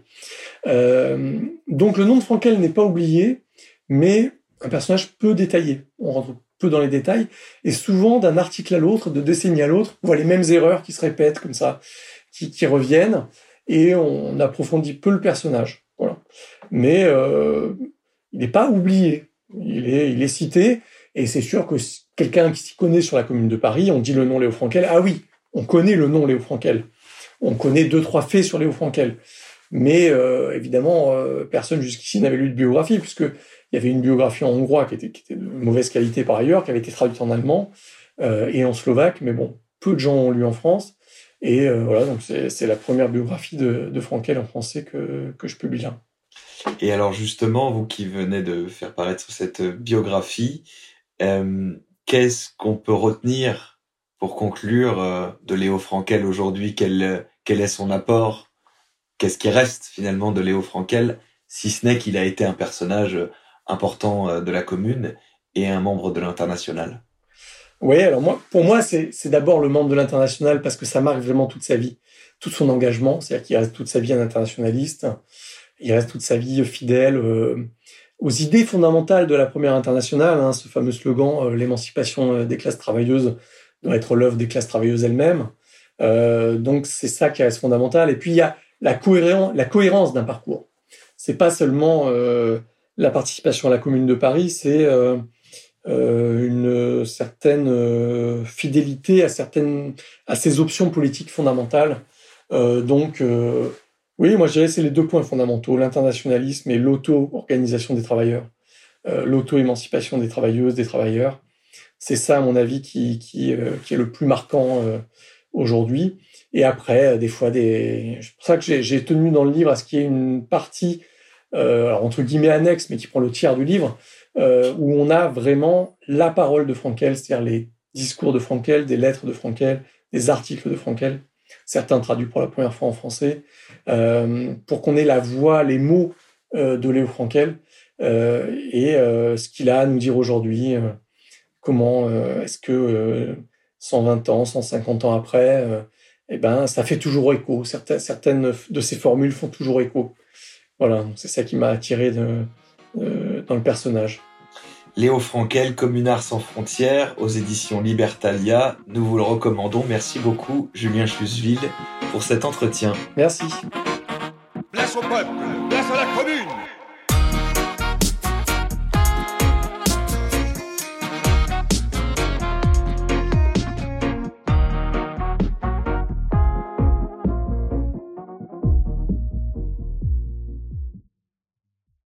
Euh, donc, le nom de Frankel n'est pas oublié, mais un personnage peu détaillé. On rentre peu dans les détails. Et souvent, d'un article à l'autre, de décennie à l'autre, on voit les mêmes erreurs qui se répètent comme ça, qui, qui reviennent, et on approfondit peu le personnage. Voilà. Mais euh, il n'est pas oublié. Il est, il est cité, et c'est sûr que quelqu'un qui s'y connaît sur la commune de Paris, on dit le nom Léo Frankel, ah oui, on connaît le nom Léo Frankel. On connaît deux, trois faits sur Léo Frankel. Mais euh, évidemment, euh, personne jusqu'ici n'avait lu de biographie, puisque il y avait une biographie en hongrois qui était, qui était de mauvaise qualité par ailleurs, qui avait été traduite en allemand euh, et en slovaque, mais bon, peu de gens ont lu en France. Et euh, voilà, donc c'est la première biographie de, de Frankel en français que, que je publie là. Et alors justement, vous qui venez de faire paraître cette biographie, euh, qu'est-ce qu'on peut retenir pour conclure euh, de Léo Frankel aujourd'hui? Quel, quel est son apport? Qu'est-ce qui reste finalement de Léo Frankel, si ce n'est qu'il a été un personnage important euh, de la commune et un membre de l'international? Oui, alors moi, pour moi, c'est d'abord le membre de l'international parce que ça marque vraiment toute sa vie, tout son engagement. C'est-à-dire qu'il reste toute sa vie un internationaliste, il reste toute sa vie fidèle euh, aux idées fondamentales de la première internationale, hein, ce fameux slogan euh, l'émancipation euh, des classes travailleuses doit être l'œuvre des classes travailleuses elles-mêmes. Donc c'est ça qui reste fondamental. Et puis il y a la, cohérence, la cohérence d'un parcours. C'est pas seulement la participation à la Commune de Paris, c'est une certaine fidélité à certaines à ces options politiques fondamentales. Donc, oui, moi je dirais c'est les deux points fondamentaux l'internationalisme et l'auto-organisation des travailleurs, euh, l'auto-émancipation des travailleuses, des travailleurs. C'est ça, à mon avis, qui qui, qui est le plus marquant aujourd'hui. Et après, des fois, des. C'est pour ça que j'ai tenu dans le livre à ce qu'il y ait une partie euh, entre guillemets annexe, mais qui prend le tiers du livre, euh, où on a vraiment la parole de Frankel, c'est-à-dire les discours de Frankel, des lettres de Frankel, des articles de Frankel, certains traduits pour la première fois en français, euh, pour qu'on ait la voix, les mots euh, de Léo Frankel euh, et ce qu'il a à nous dire aujourd'hui. comment est-ce que 120 ans, 150 ans après, eh ben, ça fait toujours écho. Certaines, de ces formules font toujours écho. Voilà, c'est ça qui m'a attiré dans le personnage. Léo Frankel, Communard sans frontières, aux éditions Libertalia. Nous vous le recommandons. Merci beaucoup, Julien Schlusville, pour cet entretien. Merci. Place au peuple, place à la commune